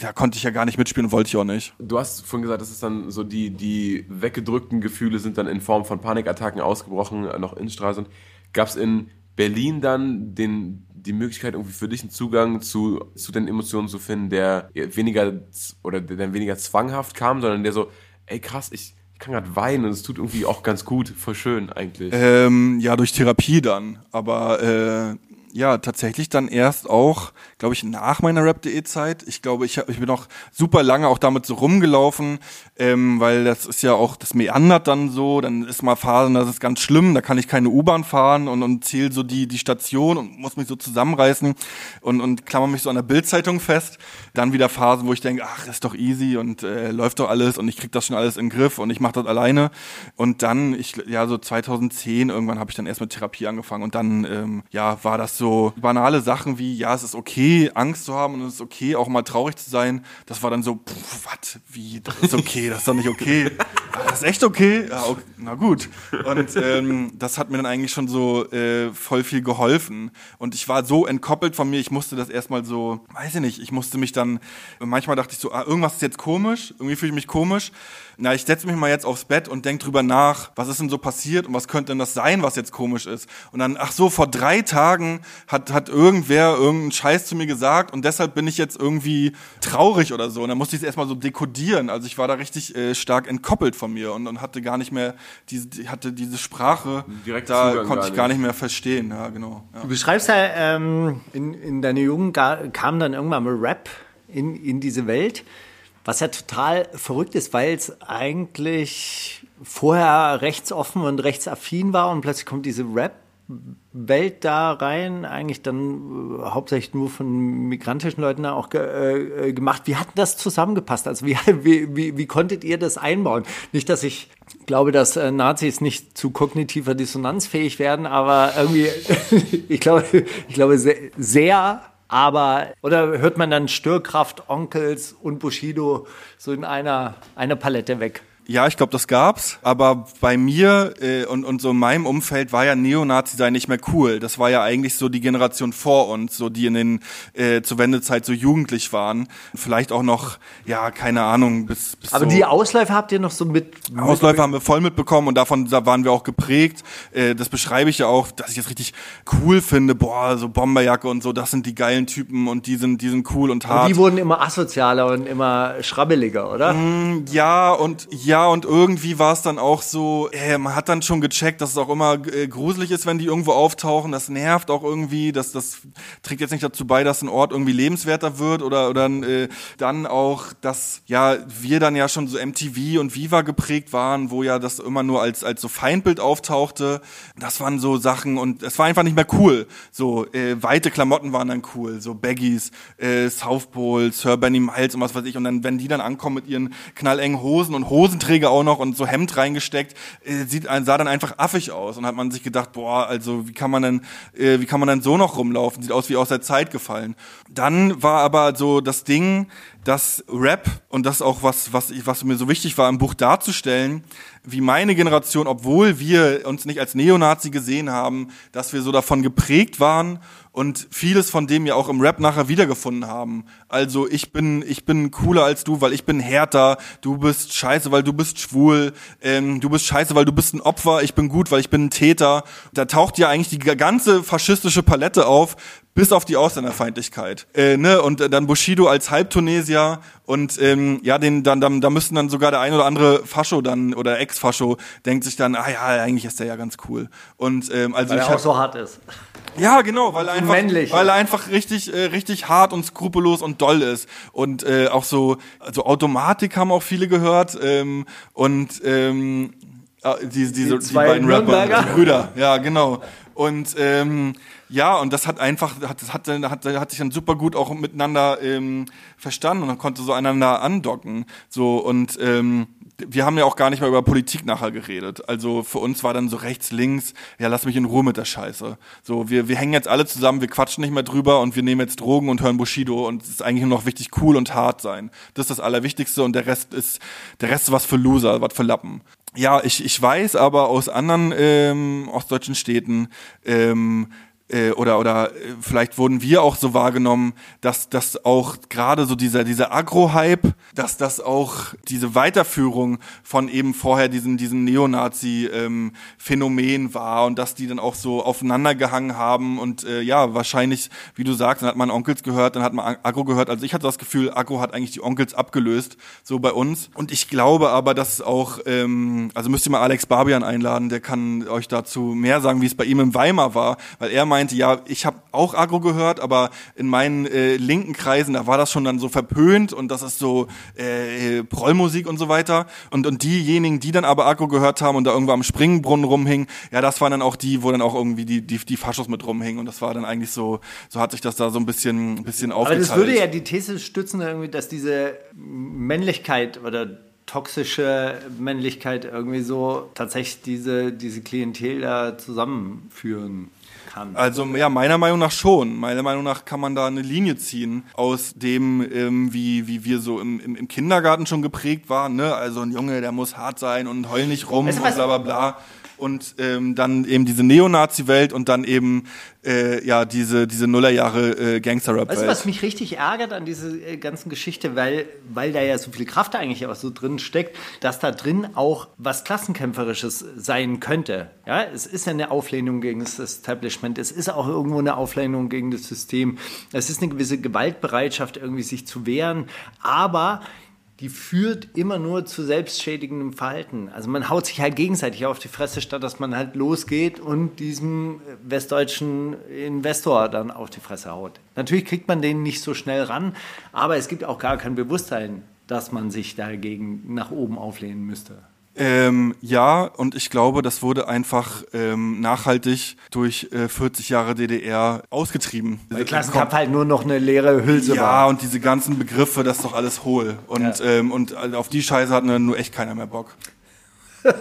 da konnte ich ja gar nicht mitspielen und wollte ich auch nicht. Du hast vorhin gesagt, das ist dann so die, die weggedrückten Gefühle sind dann in Form von Panikattacken ausgebrochen, äh, noch in Stralsund. Gab es in Berlin dann den, die Möglichkeit, irgendwie für dich einen Zugang zu, zu den Emotionen zu finden, der weniger oder der weniger zwanghaft kam, sondern der so, ey krass, ich, ich kann gerade weinen und es tut irgendwie auch ganz gut, voll schön eigentlich. Ähm, ja, durch Therapie dann. Aber äh, ja, tatsächlich dann erst auch, glaube ich, nach meiner Rap.de-Zeit. Ich glaube, ich, ich bin auch super lange auch damit so rumgelaufen, ähm, weil das ist ja auch, das meandert dann so, dann ist mal Phasen, das ist ganz schlimm, da kann ich keine U-Bahn fahren und, und zähle so die, die Station und muss mich so zusammenreißen und, und klammer mich so an der Bildzeitung fest. Dann wieder Phasen, wo ich denke, ach, ist doch easy und äh, läuft doch alles und ich krieg das schon alles in den Griff und ich mache das alleine. Und dann, ich, ja, so 2010 irgendwann habe ich dann erst mit Therapie angefangen und dann, ähm, ja, war das so banale Sachen wie, ja, es ist okay, Angst zu haben und es ist okay, auch mal traurig zu sein. Das war dann so, was, wie, das ist okay, das ist doch nicht okay. Das ist echt okay? Ja, okay. na gut. Und ähm, das hat mir dann eigentlich schon so äh, voll viel geholfen. Und ich war so entkoppelt von mir, ich musste das erstmal so, weiß ich nicht, ich musste mich dann, manchmal dachte ich so, ah, irgendwas ist jetzt komisch, irgendwie fühle ich mich komisch na, ich setze mich mal jetzt aufs Bett und denk drüber nach, was ist denn so passiert und was könnte denn das sein, was jetzt komisch ist. Und dann, ach so, vor drei Tagen hat, hat irgendwer irgendeinen Scheiß zu mir gesagt und deshalb bin ich jetzt irgendwie traurig oder so. Und dann musste ich es erstmal so dekodieren. Also ich war da richtig äh, stark entkoppelt von mir und, und hatte gar nicht mehr, diese, hatte diese Sprache, Direkt da Zugang konnte ich gar nicht mehr verstehen. Ja, genau. Ja. Du beschreibst ja, ähm, in, in deiner Jugend kam dann irgendwann mal Rap in, in diese Welt. Was ja total verrückt ist, weil es eigentlich vorher rechtsoffen und rechtsaffin war und plötzlich kommt diese Rap-Welt da rein, eigentlich dann äh, hauptsächlich nur von migrantischen Leuten auch ge äh, gemacht. Wie hat das zusammengepasst? Also wie, wie, wie, wie konntet ihr das einbauen? Nicht, dass ich glaube, dass äh, Nazis nicht zu kognitiver Dissonanz fähig werden, aber irgendwie, ich glaube, ich glaube sehr, sehr aber, oder hört man dann Störkraft, Onkels und Bushido so in einer, einer Palette weg? Ja, ich glaube, das gab's. Aber bei mir äh, und, und so in meinem Umfeld war ja Neonazi sein nicht mehr cool. Das war ja eigentlich so die Generation vor uns, so die in den äh, zur Wendezeit so jugendlich waren. Vielleicht auch noch, ja, keine Ahnung, bis, bis Aber so die Ausläufer habt ihr noch so mit. Ausläufer haben wir voll mitbekommen und davon da waren wir auch geprägt. Äh, das beschreibe ich ja auch, dass ich das richtig cool finde. Boah, so Bomberjacke und so, das sind die geilen Typen und die sind, die sind cool und hart. Und die wurden immer asozialer und immer schrabbeliger, oder? Mm, ja und ja ja, und irgendwie war es dann auch so, äh, man hat dann schon gecheckt, dass es auch immer äh, gruselig ist, wenn die irgendwo auftauchen. Das nervt auch irgendwie. Das, das trägt jetzt nicht dazu bei, dass ein Ort irgendwie lebenswerter wird oder, oder äh, dann auch, dass ja wir dann ja schon so MTV und Viva geprägt waren, wo ja das immer nur als, als so Feindbild auftauchte. Das waren so Sachen und es war einfach nicht mehr cool. So äh, weite Klamotten waren dann cool, so Baggies, äh, South Pole, Sir Benny Miles und was weiß ich. Und dann, wenn die dann ankommen mit ihren knallengen Hosen und Hosen Hosenträger auch noch und so Hemd reingesteckt, äh, sieht, sah dann einfach affig aus und hat man sich gedacht, boah, also wie kann man denn, äh, wie kann man denn so noch rumlaufen? Sieht aus wie aus der Zeit gefallen. Dann war aber so das Ding, dass Rap und das auch was, was, ich, was mir so wichtig war im Buch darzustellen, wie meine Generation, obwohl wir uns nicht als Neonazi gesehen haben, dass wir so davon geprägt waren und vieles von dem ja auch im Rap nachher wiedergefunden haben. Also ich bin, ich bin cooler als du, weil ich bin härter, du bist scheiße, weil du bist schwul, ähm, du bist scheiße, weil du bist ein Opfer, ich bin gut, weil ich bin ein Täter. Da taucht ja eigentlich die ganze faschistische Palette auf, bis auf die Ausländerfeindlichkeit. Äh, ne? Und äh, dann Bushido als Halbtunesier und ähm, ja, den dann, dann da müssten dann sogar der ein oder andere Fascho dann oder Ex-Fascho denkt sich dann, ah ja, eigentlich ist der ja ganz cool. Und ähm, also Weil ich er auch so hart ist. Ja, genau, weil er einfach, männlich. weil er einfach richtig, äh, richtig hart und skrupellos und doll ist. Und äh, auch so, also Automatik haben auch viele gehört. Ähm, und ähm, äh, die, diese, die, zwei beiden Rapper, die Brüder, ja, genau. Und ähm, ja, und das hat einfach, hat, das hat, hat, hat sich dann super gut auch miteinander ähm, verstanden und man konnte so einander andocken. So und ähm, wir haben ja auch gar nicht mehr über Politik nachher geredet. Also für uns war dann so rechts, links, ja, lass mich in Ruhe mit der Scheiße. So, wir, wir hängen jetzt alle zusammen, wir quatschen nicht mehr drüber und wir nehmen jetzt Drogen und hören Bushido und es ist eigentlich nur noch wichtig, cool und hart sein. Das ist das Allerwichtigste und der Rest ist, der Rest ist was für Loser, was für Lappen. Ja, ich, ich weiß aber aus anderen ähm, ostdeutschen Städten, ähm, äh, oder oder äh, vielleicht wurden wir auch so wahrgenommen, dass das auch gerade so dieser dieser Agro-Hype, dass das auch diese Weiterführung von eben vorher diesen diesen Neonazi-Phänomen war und dass die dann auch so aufeinander gehangen haben und äh, ja wahrscheinlich, wie du sagst, dann hat man Onkels gehört, dann hat man Agro gehört. Also ich hatte das Gefühl, Agro hat eigentlich die Onkels abgelöst, so bei uns. Und ich glaube aber, dass auch, ähm, also müsst ihr mal Alex Barbian einladen, der kann euch dazu mehr sagen, wie es bei ihm in Weimar war, weil er meinte, ja, ich habe auch Agro gehört, aber in meinen äh, linken Kreisen, da war das schon dann so verpönt und das ist so äh, Prollmusik und so weiter. Und, und diejenigen, die dann aber Agro gehört haben und da irgendwo am Springbrunnen rumhingen, ja, das waren dann auch die, wo dann auch irgendwie die, die, die Faschos mit rumhingen. Und das war dann eigentlich so, so hat sich das da so ein bisschen, ein bisschen Aber aufgeteilt. das würde ja die These stützen, irgendwie, dass diese Männlichkeit oder toxische Männlichkeit irgendwie so tatsächlich diese, diese Klientel da zusammenführen kann. Also ja, meiner Meinung nach schon. Meiner Meinung nach kann man da eine Linie ziehen aus dem, ähm, wie, wie wir so im, im, im Kindergarten schon geprägt waren. Ne? Also ein Junge, der muss hart sein und heul nicht rum Weißt du und bla bla bla. Und ähm, dann eben diese Neonazi-Welt und dann eben äh, ja diese diese Nullerjahre äh, Gangster-Rap-Welt. Weißt du, was mich richtig ärgert an dieser äh, ganzen Geschichte, weil, weil da ja so viel Kraft eigentlich auch so drin steckt, dass da drin auch was Klassenkämpferisches sein könnte. Ja, es ist ja eine Auflehnung gegen das Establishment, es ist auch irgendwo eine Auflehnung gegen das System, es ist eine gewisse Gewaltbereitschaft, irgendwie sich zu wehren, aber die führt immer nur zu selbstschädigendem Verhalten. Also man haut sich halt gegenseitig auf die Fresse, statt dass man halt losgeht und diesem westdeutschen Investor dann auf die Fresse haut. Natürlich kriegt man den nicht so schnell ran, aber es gibt auch gar kein Bewusstsein, dass man sich dagegen nach oben auflehnen müsste. Ähm, ja, und ich glaube, das wurde einfach ähm, nachhaltig durch äh, 40 Jahre DDR ausgetrieben. Weil Klassenkampf halt nur noch eine leere Hülse Ja, war. und diese ganzen Begriffe, das ist doch alles hohl. Und, Ja. ähm, und auf die Scheiße hat nur echt keiner mehr Bock.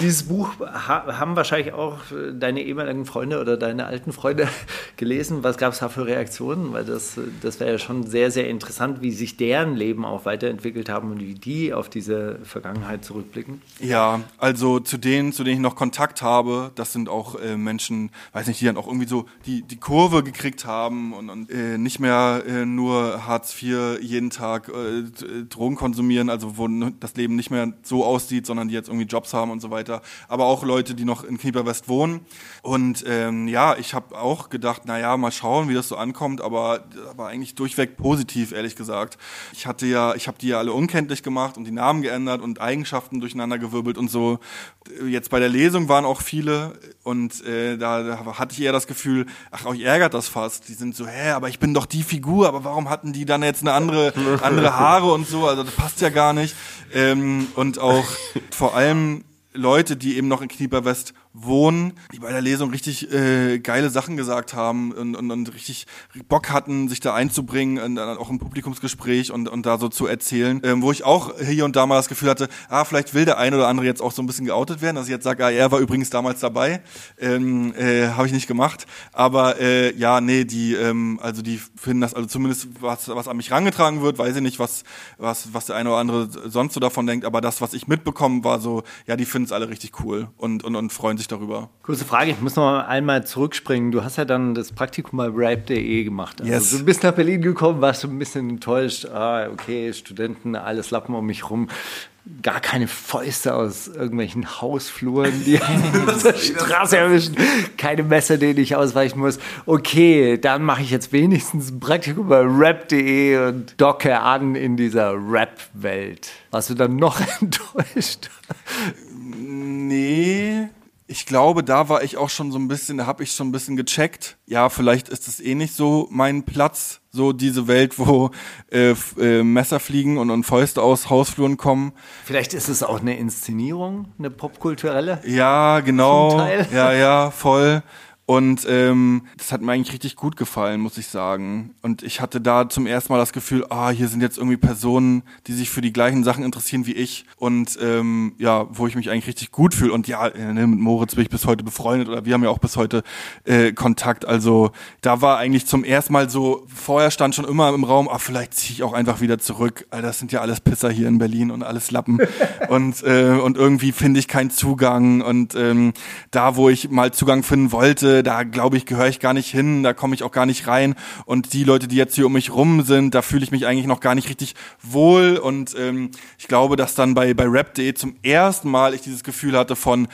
Dieses Buch ha haben wahrscheinlich auch deine ehemaligen Freunde oder deine alten Freunde gelesen. Was gab es da für Reaktionen? Weil das, das wäre ja schon sehr, sehr interessant, wie sich deren Leben auch weiterentwickelt haben und wie die auf diese Vergangenheit zurückblicken. Ja, also zu denen, zu denen ich noch Kontakt habe, das sind auch äh, Menschen, weiß nicht, die dann auch irgendwie so die, die Kurve gekriegt haben und, und äh, nicht mehr äh, nur Hartz IV jeden Tag äh, Drogen konsumieren, also wo das Leben nicht mehr so aussieht, sondern die jetzt irgendwie Jobs haben und so weiter. Aber auch Leute, die noch in Knieperwest wohnen. Und ähm, ja, ich habe auch gedacht, na ja, mal schauen, wie das so ankommt, aber, aber eigentlich durchweg positiv, ehrlich gesagt. Ich hatte ja, ich habe die ja alle unkenntlich gemacht und die Namen geändert und Eigenschaften durcheinandergewirbelt und so. Jetzt bei der Lesung waren auch viele und äh, da, da hatte ich eher das Gefühl, ach, euch ärgert das fast. Die sind so, hä, aber ich bin doch die Figur, aber warum hatten die dann jetzt eine andere, andere Haare und so? Also das passt ja gar nicht. Ähm, und auch vor allem Leute, die eben noch in Knieperwest wohnen, die bei der Lesung richtig äh, geile Sachen gesagt haben und, und, und richtig Bock hatten, sich da einzubringen, und dann auch im Publikumsgespräch und, und da so zu erzählen, ähm, wo ich auch hier und da mal das Gefühl hatte, ah, vielleicht will der eine oder andere jetzt auch so ein bisschen geoutet werden, dass ich jetzt sage, ah, er war übrigens damals dabei, ähm, äh, habe ich nicht gemacht, aber äh, ja, nee, die, ähm, also die finden das, also zumindest was, was an mich rangetragen wird, weiß ich nicht, was, was, was der eine oder andere sonst so davon denkt, aber das, was ich mitbekommen, war so, ja, die finden es alle richtig cool und, und, und freuen sich darüber. Kurze Frage, ich muss noch einmal zurückspringen. Du hast ja dann das Praktikum bei rap.de gemacht. Also Yes. Du bist nach Berlin gekommen, warst du ein bisschen enttäuscht. Ah, okay, Studenten, alles Lappen um mich rum. gar keine Fäuste aus irgendwelchen Hausfluren, die auf der Straße erwischen, keine Messer, denen ich ausweichen muss. Okay, dann mache ich jetzt wenigstens ein Praktikum bei rap.de und docke an in dieser Rap-Welt. Warst du dann noch enttäuscht? Nee. Ich glaube, da war ich auch schon so ein bisschen, da habe ich schon ein bisschen gecheckt. Ja, vielleicht ist es eh nicht so mein Platz, so diese Welt, wo äh, äh, Messer fliegen und, und Fäuste aus Hausfluren kommen. Vielleicht ist es auch eine Inszenierung, eine popkulturelle. Ja, genau. Ja, ja, voll. Und ähm, das hat mir eigentlich richtig gut gefallen, muss ich sagen. Und ich hatte da zum ersten Mal das Gefühl, ah, hier sind jetzt irgendwie Personen, die sich für die gleichen Sachen interessieren wie ich. Und ähm, ja, wo ich mich eigentlich richtig gut fühle. Und ja, äh, ne, mit Moritz bin ich bis heute befreundet oder wir haben ja auch bis heute äh, Kontakt. Also da war eigentlich zum ersten Mal so, vorher stand schon immer im Raum, ah, vielleicht ziehe ich auch einfach wieder zurück. Alter, das sind ja alles Pisser hier in Berlin und alles Lappen. und, äh, und irgendwie finde ich keinen Zugang. Und ähm, da, wo ich mal Zugang finden wollte, da glaube ich, gehöre ich gar nicht hin, da komme ich auch gar nicht rein. Und die Leute, die jetzt hier um mich rum sind, da fühle ich mich eigentlich noch gar nicht richtig wohl. Und ähm, ich glaube, dass dann bei, bei rap.de zum ersten Mal ich dieses Gefühl hatte von,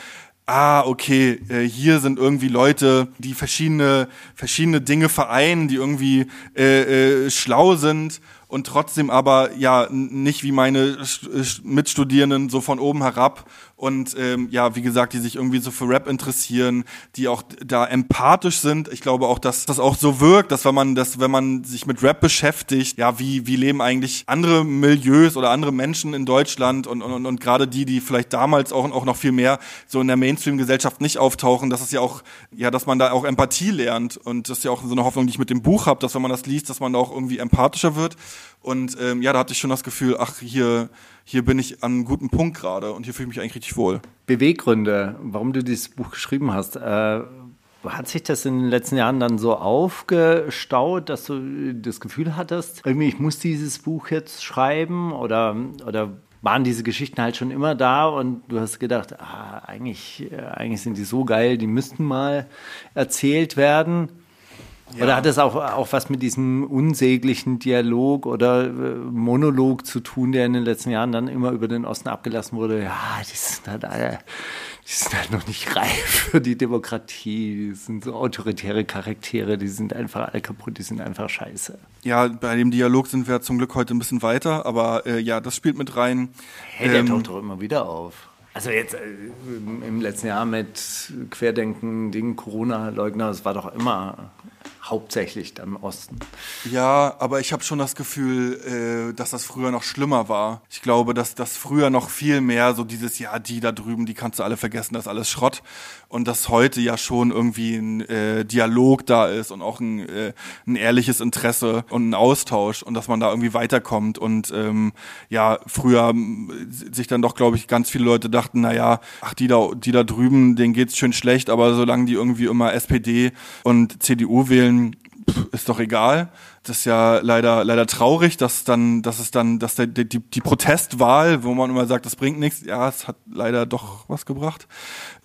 ah, okay, äh, hier sind irgendwie Leute, die verschiedene, verschiedene Dinge vereinen, die irgendwie äh, äh, schlau sind und trotzdem aber ja nicht wie meine St- St- Mitstudierenden so von oben herab und ähm, ja, wie gesagt, die sich irgendwie so für Rap interessieren, die auch da empathisch sind. Ich glaube auch, dass das auch so wirkt, dass wenn man das, wenn man sich mit Rap beschäftigt, ja, wie wie leben eigentlich andere Milieus oder andere Menschen in Deutschland und und, und, gerade die, die vielleicht damals auch auch noch viel mehr so in der Mainstream-Gesellschaft nicht auftauchen, das ist ja auch ja, dass man da auch Empathie lernt und das ist ja auch so eine Hoffnung, die ich mit dem Buch habe, dass wenn man das liest, dass man da auch irgendwie empathischer wird und ähm, ja, da hatte ich schon das Gefühl, ach hier hier bin ich an einem guten Punkt gerade und hier fühle ich mich eigentlich richtig wohl. Beweggründe, warum du dieses Buch geschrieben hast. Äh, hat sich das in den letzten Jahren dann so aufgestaut, dass du das Gefühl hattest, irgendwie, ich muss dieses Buch jetzt schreiben oder, oder waren diese Geschichten halt schon immer da und du hast gedacht, ah, eigentlich, äh, eigentlich sind die so geil, die müssten mal erzählt werden? Oder hat das auch, auch was mit diesem unsäglichen Dialog oder äh, Monolog zu tun, der in den letzten Jahren dann immer über den Osten abgelassen wurde? Ja, die sind halt alle, die sind halt noch nicht reif für die Demokratie. Die sind so autoritäre Charaktere, die sind einfach alle kaputt, die sind einfach scheiße. Ja, bei dem Dialog sind wir zum Glück heute ein bisschen weiter, aber äh, ja, das spielt mit rein. Hey, der Ähm, taucht doch immer wieder auf. Also jetzt äh, im, im letzten Jahr mit Querdenken, Ding, Corona-Leugner, das war doch immer hauptsächlich da im Osten. Ja, aber ich habe schon das Gefühl, äh, dass das früher noch schlimmer war. Ich glaube, dass das früher noch viel mehr so dieses, ja, die da drüben, die kannst du alle vergessen, das ist alles Schrott. Und dass heute ja schon irgendwie ein äh, Dialog da ist und auch ein, äh, ein ehrliches Interesse und ein Austausch und dass man da irgendwie weiterkommt. Und ähm, ja, früher ähm, sich dann doch, glaube ich, ganz viele Leute dachten, na ja, ach, die da, die da drüben, denen geht's schön schlecht, aber solange die irgendwie immer SPD und CDU wählen, pff, ist doch egal. Das ist ja leider leider traurig, dass dann, dass es dann, dass der, die, die Protestwahl, wo man immer sagt, das bringt nichts, ja, es hat leider doch was gebracht.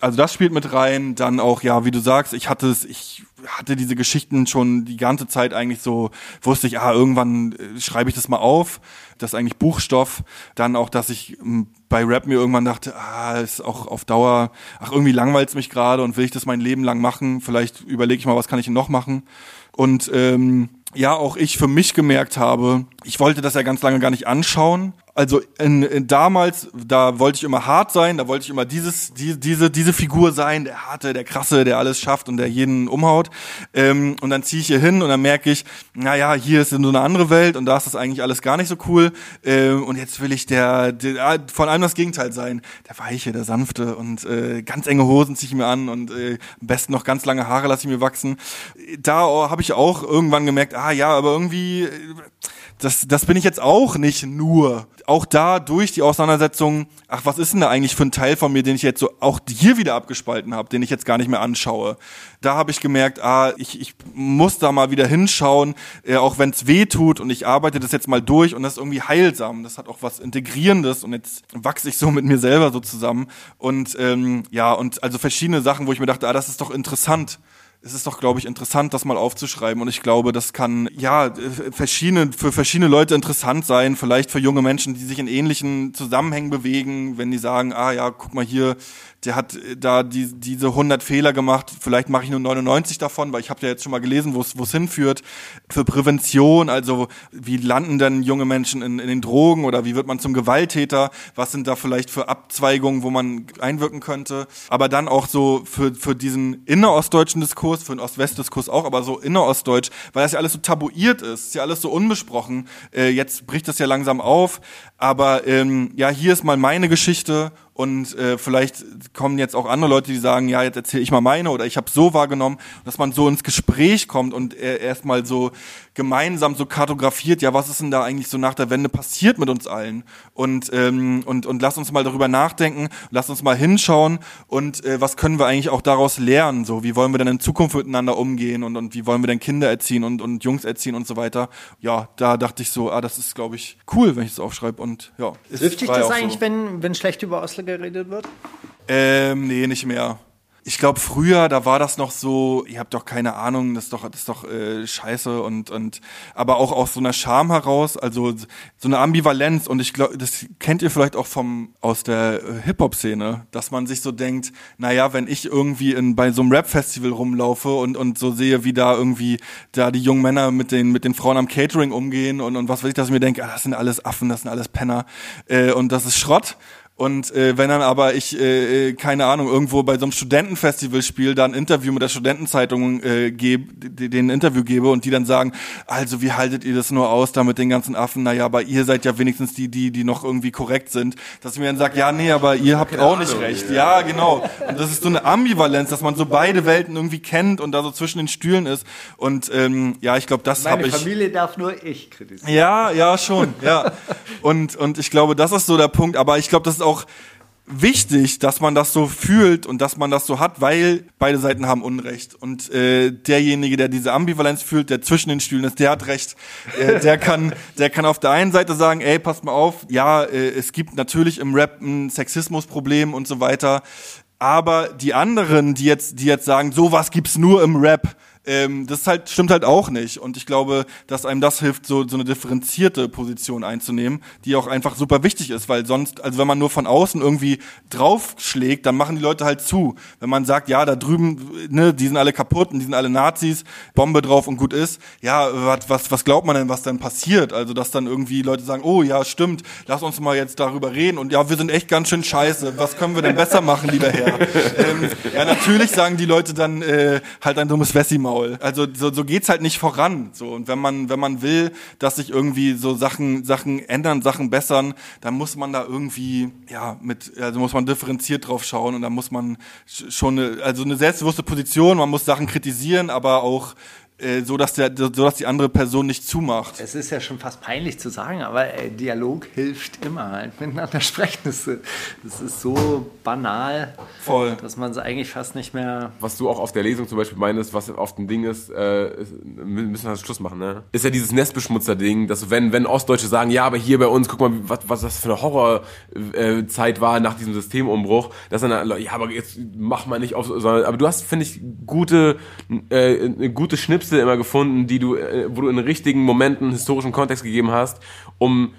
Also das spielt mit rein. Dann auch, ja, wie du sagst, ich hatte es, ich hatte diese Geschichten schon die ganze Zeit eigentlich so, wusste ich, ah, irgendwann äh, schreibe ich das mal auf. Das ist eigentlich Buchstoff. Dann auch, dass ich m, bei Rap mir irgendwann dachte, ah, ist auch auf Dauer, ach, irgendwie langweilt's mich gerade und will ich das mein Leben lang machen. Vielleicht überlege ich mal, was kann ich denn noch machen. Und ähm, ja, auch ich für mich gemerkt habe, ich wollte das ja ganz lange gar nicht anschauen. Also in, in damals, da wollte ich immer hart sein, da wollte ich immer dieses, die, diese, diese Figur sein, der harte, der krasse, der alles schafft und der jeden umhaut. Ähm, und dann ziehe ich hier hin und dann merke ich, naja, hier ist so eine andere Welt und da ist das eigentlich alles gar nicht so cool. Ähm, und jetzt will ich der, der ah, von allem das Gegenteil sein. Der weiche, der sanfte und äh, ganz enge Hosen ziehe ich mir an und äh, am besten noch ganz lange Haare lasse ich mir wachsen. Da habe ich auch irgendwann gemerkt, ah ja, aber irgendwie, äh, das, das bin ich jetzt auch nicht nur. Auch da durch die Auseinandersetzung, ach, was ist denn da eigentlich für ein Teil von mir, den ich jetzt so auch hier wieder abgespalten habe, den ich jetzt gar nicht mehr anschaue. Da habe ich gemerkt, ah, ich, ich muss da mal wieder hinschauen, äh, auch wenn es weh tut und ich arbeite das jetzt mal durch und das ist irgendwie heilsam. Das hat auch was Integrierendes und jetzt wachse ich so mit mir selber so zusammen. Und ähm, ja, und also verschiedene Sachen, wo ich mir dachte, ah, das ist doch interessant es ist doch, glaube ich, interessant, das mal aufzuschreiben. Und ich glaube, das kann ja äh, verschiedene, für verschiedene Leute interessant sein. Vielleicht für junge Menschen, die sich in ähnlichen Zusammenhängen bewegen, wenn die sagen, ah ja, guck mal hier, der hat äh, da die, diese 100 Fehler gemacht, vielleicht mache ich nur 99 davon, weil ich habe ja jetzt schon mal gelesen, wo es hinführt. Für Prävention, also wie landen denn junge Menschen in, in den Drogen oder wie wird man zum Gewalttäter? Was sind da vielleicht für Abzweigungen, wo man einwirken könnte? Aber dann auch so für, für diesen innerostdeutschen Diskurs, für den Ost-West-Diskurs auch, aber so innerostdeutsch, weil das ja alles so tabuiert ist, ist ja alles so unbesprochen. Äh, jetzt bricht das ja langsam auf, aber ähm, ja, hier ist mal meine Geschichte und äh, vielleicht kommen jetzt auch andere Leute, die sagen, ja, jetzt erzähle ich mal meine oder ich habe so wahrgenommen, dass man so ins Gespräch kommt und äh, erstmal so gemeinsam so kartografiert, ja, was ist denn da eigentlich so nach der Wende passiert mit uns allen? Und, ähm, und, und lass uns mal darüber nachdenken, lass uns mal hinschauen und äh, was können wir eigentlich auch daraus lernen? So, wie wollen wir denn in Zukunft miteinander umgehen und, und wie wollen wir denn Kinder erziehen und, und Jungs erziehen und so weiter? Ja, da dachte ich so, ah, das ist, glaube ich, cool, wenn ich das aufschreibe und ja. Trifft dich das eigentlich, so. wenn, wenn schlecht über Oslo geredet wird? Ähm, nee, nicht mehr ich glaube früher, da war das noch so, ihr habt doch keine Ahnung, das ist doch, das ist doch äh, scheiße und, und aber auch aus so einer Scham heraus, also so eine Ambivalenz und ich glaube, das kennt ihr vielleicht auch vom aus der äh, Hip-Hop-Szene, dass man sich so denkt, naja, wenn ich irgendwie in, bei so einem Rap-Festival rumlaufe und, und so sehe, wie da irgendwie da die jungen Männer mit den, mit den Frauen am Catering umgehen und, und was weiß ich, dass ich mir denke, ah, das sind alles Affen, das sind alles Penner äh, und das ist Schrott und äh, wenn dann aber ich, äh, äh, keine Ahnung, irgendwo bei so einem Studentenfestival spiele, da ein Interview mit der Studentenzeitung äh, gebe, den Interview gebe und die dann sagen, also wie haltet ihr das nur aus da mit den ganzen Affen? Naja, aber ihr seid ja wenigstens die, die, die noch irgendwie korrekt sind. Dass mir dann sagt, ja, nee, aber ihr habt auch nicht recht. Ja, genau. Und das ist so eine Ambivalenz, dass man so beide Welten irgendwie kennt und da so zwischen den Stühlen ist. Und ähm, ja, ich glaube, das habe ich. Meine Familie darf nur ich kritisieren. Ja, ja, schon. Ja. Und, und ich glaube, das ist so der Punkt. Aber ich glaube, das ist ist auch wichtig, dass man das so fühlt und dass man das so hat, weil beide Seiten haben Unrecht. Und äh, derjenige, der diese Ambivalenz fühlt, der zwischen den Stühlen ist, der hat recht. Äh, der kann, der kann auf der einen Seite sagen, ey, passt mal auf, ja, äh, es gibt natürlich im Rap ein Sexismusproblem und so weiter. Aber die anderen, die jetzt, die jetzt sagen, sowas gibt's nur im Rap, ähm, das halt, stimmt halt auch nicht. Und ich glaube, dass einem das hilft, so, so eine differenzierte Position einzunehmen, die auch einfach super wichtig ist, weil sonst, also wenn man nur von außen irgendwie draufschlägt, dann machen die Leute halt zu. Wenn man sagt, ja, da drüben, ne, die sind alle kaputt und die sind alle Nazis, Bombe drauf und gut ist, ja, was, was, was glaubt man denn, was dann passiert? Also, dass dann irgendwie Leute sagen, oh ja, stimmt, lass uns mal jetzt darüber reden und ja, wir sind echt ganz schön scheiße, was können wir denn besser machen, lieber Herr? ähm, ja, natürlich sagen die Leute dann äh, halt ein dummes Wessi mal Maul. Also so, so geht's halt nicht voran. So und wenn man wenn man will, dass sich irgendwie so Sachen Sachen ändern, Sachen bessern, dann muss man da irgendwie ja mit also muss man differenziert drauf schauen und dann muss man schon eine, also eine selbstbewusste Position. Man muss Sachen kritisieren, aber auch äh, so dass der so dass die andere Person nicht zumacht. Es ist ja schon fast peinlich zu sagen, aber äh, Dialog hilft immer halt miteinander sprechen. Das, das ist so banal, Voll. dass man es eigentlich fast nicht mehr. Was du auch auf der Lesung zum Beispiel meinst, was oft ein Ding ist, äh, müssen wir das Schluss machen, ne? Ist ja dieses Nestbeschmutzer-Ding, dass wenn wenn Ostdeutsche sagen, ja, aber hier bei uns, guck mal, was was das für eine Horrorzeit war nach diesem Systemumbruch, dass dann ja, aber jetzt mach mal nicht auf, sondern, aber du hast finde ich gute äh, gute Schnipsel Schnipsel immer gefunden, die du, äh, wo du in richtigen Momenten historischen Kontext gegeben hast, um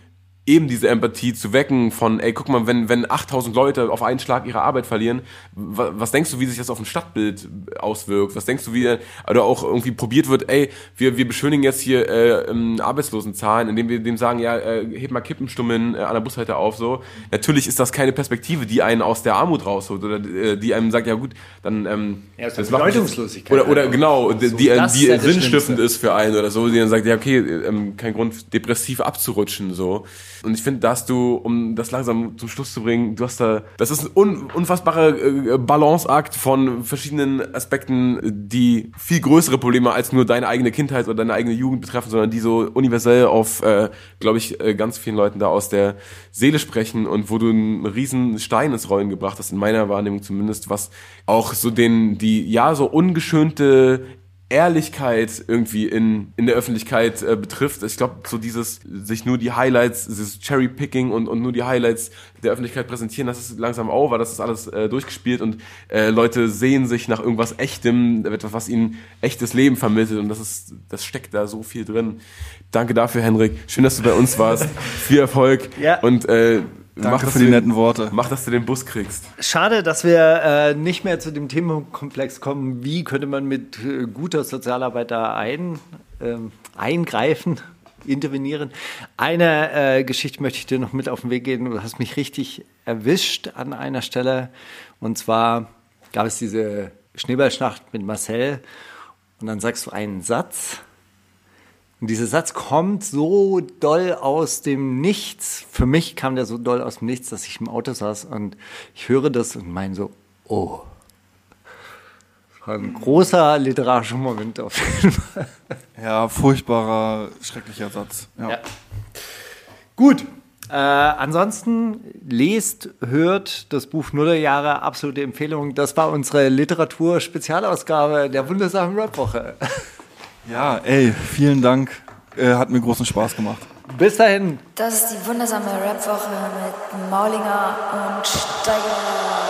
eben diese Empathie zu wecken von, ey, guck mal, wenn, wenn 8000 Leute auf einen Schlag ihre Arbeit verlieren, was, was denkst du, wie sich das auf ein Stadtbild auswirkt? Was denkst du, wie, oder auch irgendwie probiert wird, ey, wir, wir beschönigen jetzt hier äh, Arbeitslosenzahlen, indem wir dem sagen, ja, äh, heb mal Kippenstummen äh, an der Bushalte auf, so. Natürlich ist das keine Perspektive, die einen aus der Armut rausholt oder äh, die einem sagt, ja gut, dann, ähm, ja, das, das Bedeutungslosigkeit. Oder, oder genau, die, so, die, die sinnstiftend ist für einen oder so, die dann sagt, ja, okay, ähm, kein Grund, depressiv abzurutschen, so. Und ich finde, dass du, um das langsam zum Schluss zu bringen, du hast da, das ist ein un, unfassbarer äh, Balanceakt von verschiedenen Aspekten, die viel größere Probleme als nur deine eigene Kindheit oder deine eigene Jugend betreffen, sondern die so universell auf, äh, glaube ich, äh, ganz vielen Leuten da aus der Seele sprechen und wo du einen riesen Stein ins Rollen gebracht hast, in meiner Wahrnehmung zumindest, was auch so den, die, ja, so ungeschönte Ehrlichkeit irgendwie in, in der Öffentlichkeit äh, betrifft. Ich glaube, so dieses sich nur die Highlights, dieses Cherry-Picking und, und nur die Highlights der Öffentlichkeit präsentieren, das ist langsam over, das ist alles äh, durchgespielt und äh, Leute sehen sich nach irgendwas Echtem, etwas, was ihnen echtes Leben vermittelt und das ist, das steckt da so viel drin. Danke dafür, Henrik. Schön, dass du bei uns warst. viel Erfolg Ja. und äh, Danke für die den- netten Worte. Mach, dass du den Bus kriegst. Schade, dass wir äh, nicht mehr zu dem Themenkomplex kommen, wie könnte man mit äh, guter Sozialarbeit da ein, ähm, eingreifen, intervenieren. Eine äh, Geschichte möchte ich dir noch mit auf den Weg geben. Du hast mich richtig erwischt an einer Stelle. Und zwar gab es diese Schneeballschlacht mit Marcel. Und dann sagst du einen Satz. Und dieser Satz kommt so doll aus dem Nichts. Für mich kam der so doll aus dem Nichts, dass ich im Auto saß und ich höre das und meine so, oh. Das war ein großer literarischer Moment auf jeden Fall. Ja, furchtbarer, schrecklicher Satz. Ja. Ja. Gut. Äh, ansonsten lest, hört das Buch Nullerjahre, absolute Empfehlung. Das war unsere Literatur-Spezialausgabe der wundersamen Rap-Woche. Ja, ey, vielen Dank. Äh, hat mir großen Spaß gemacht. Bis dahin. Das ist die wundersame Rap-Woche mit Maulinger und Steiger.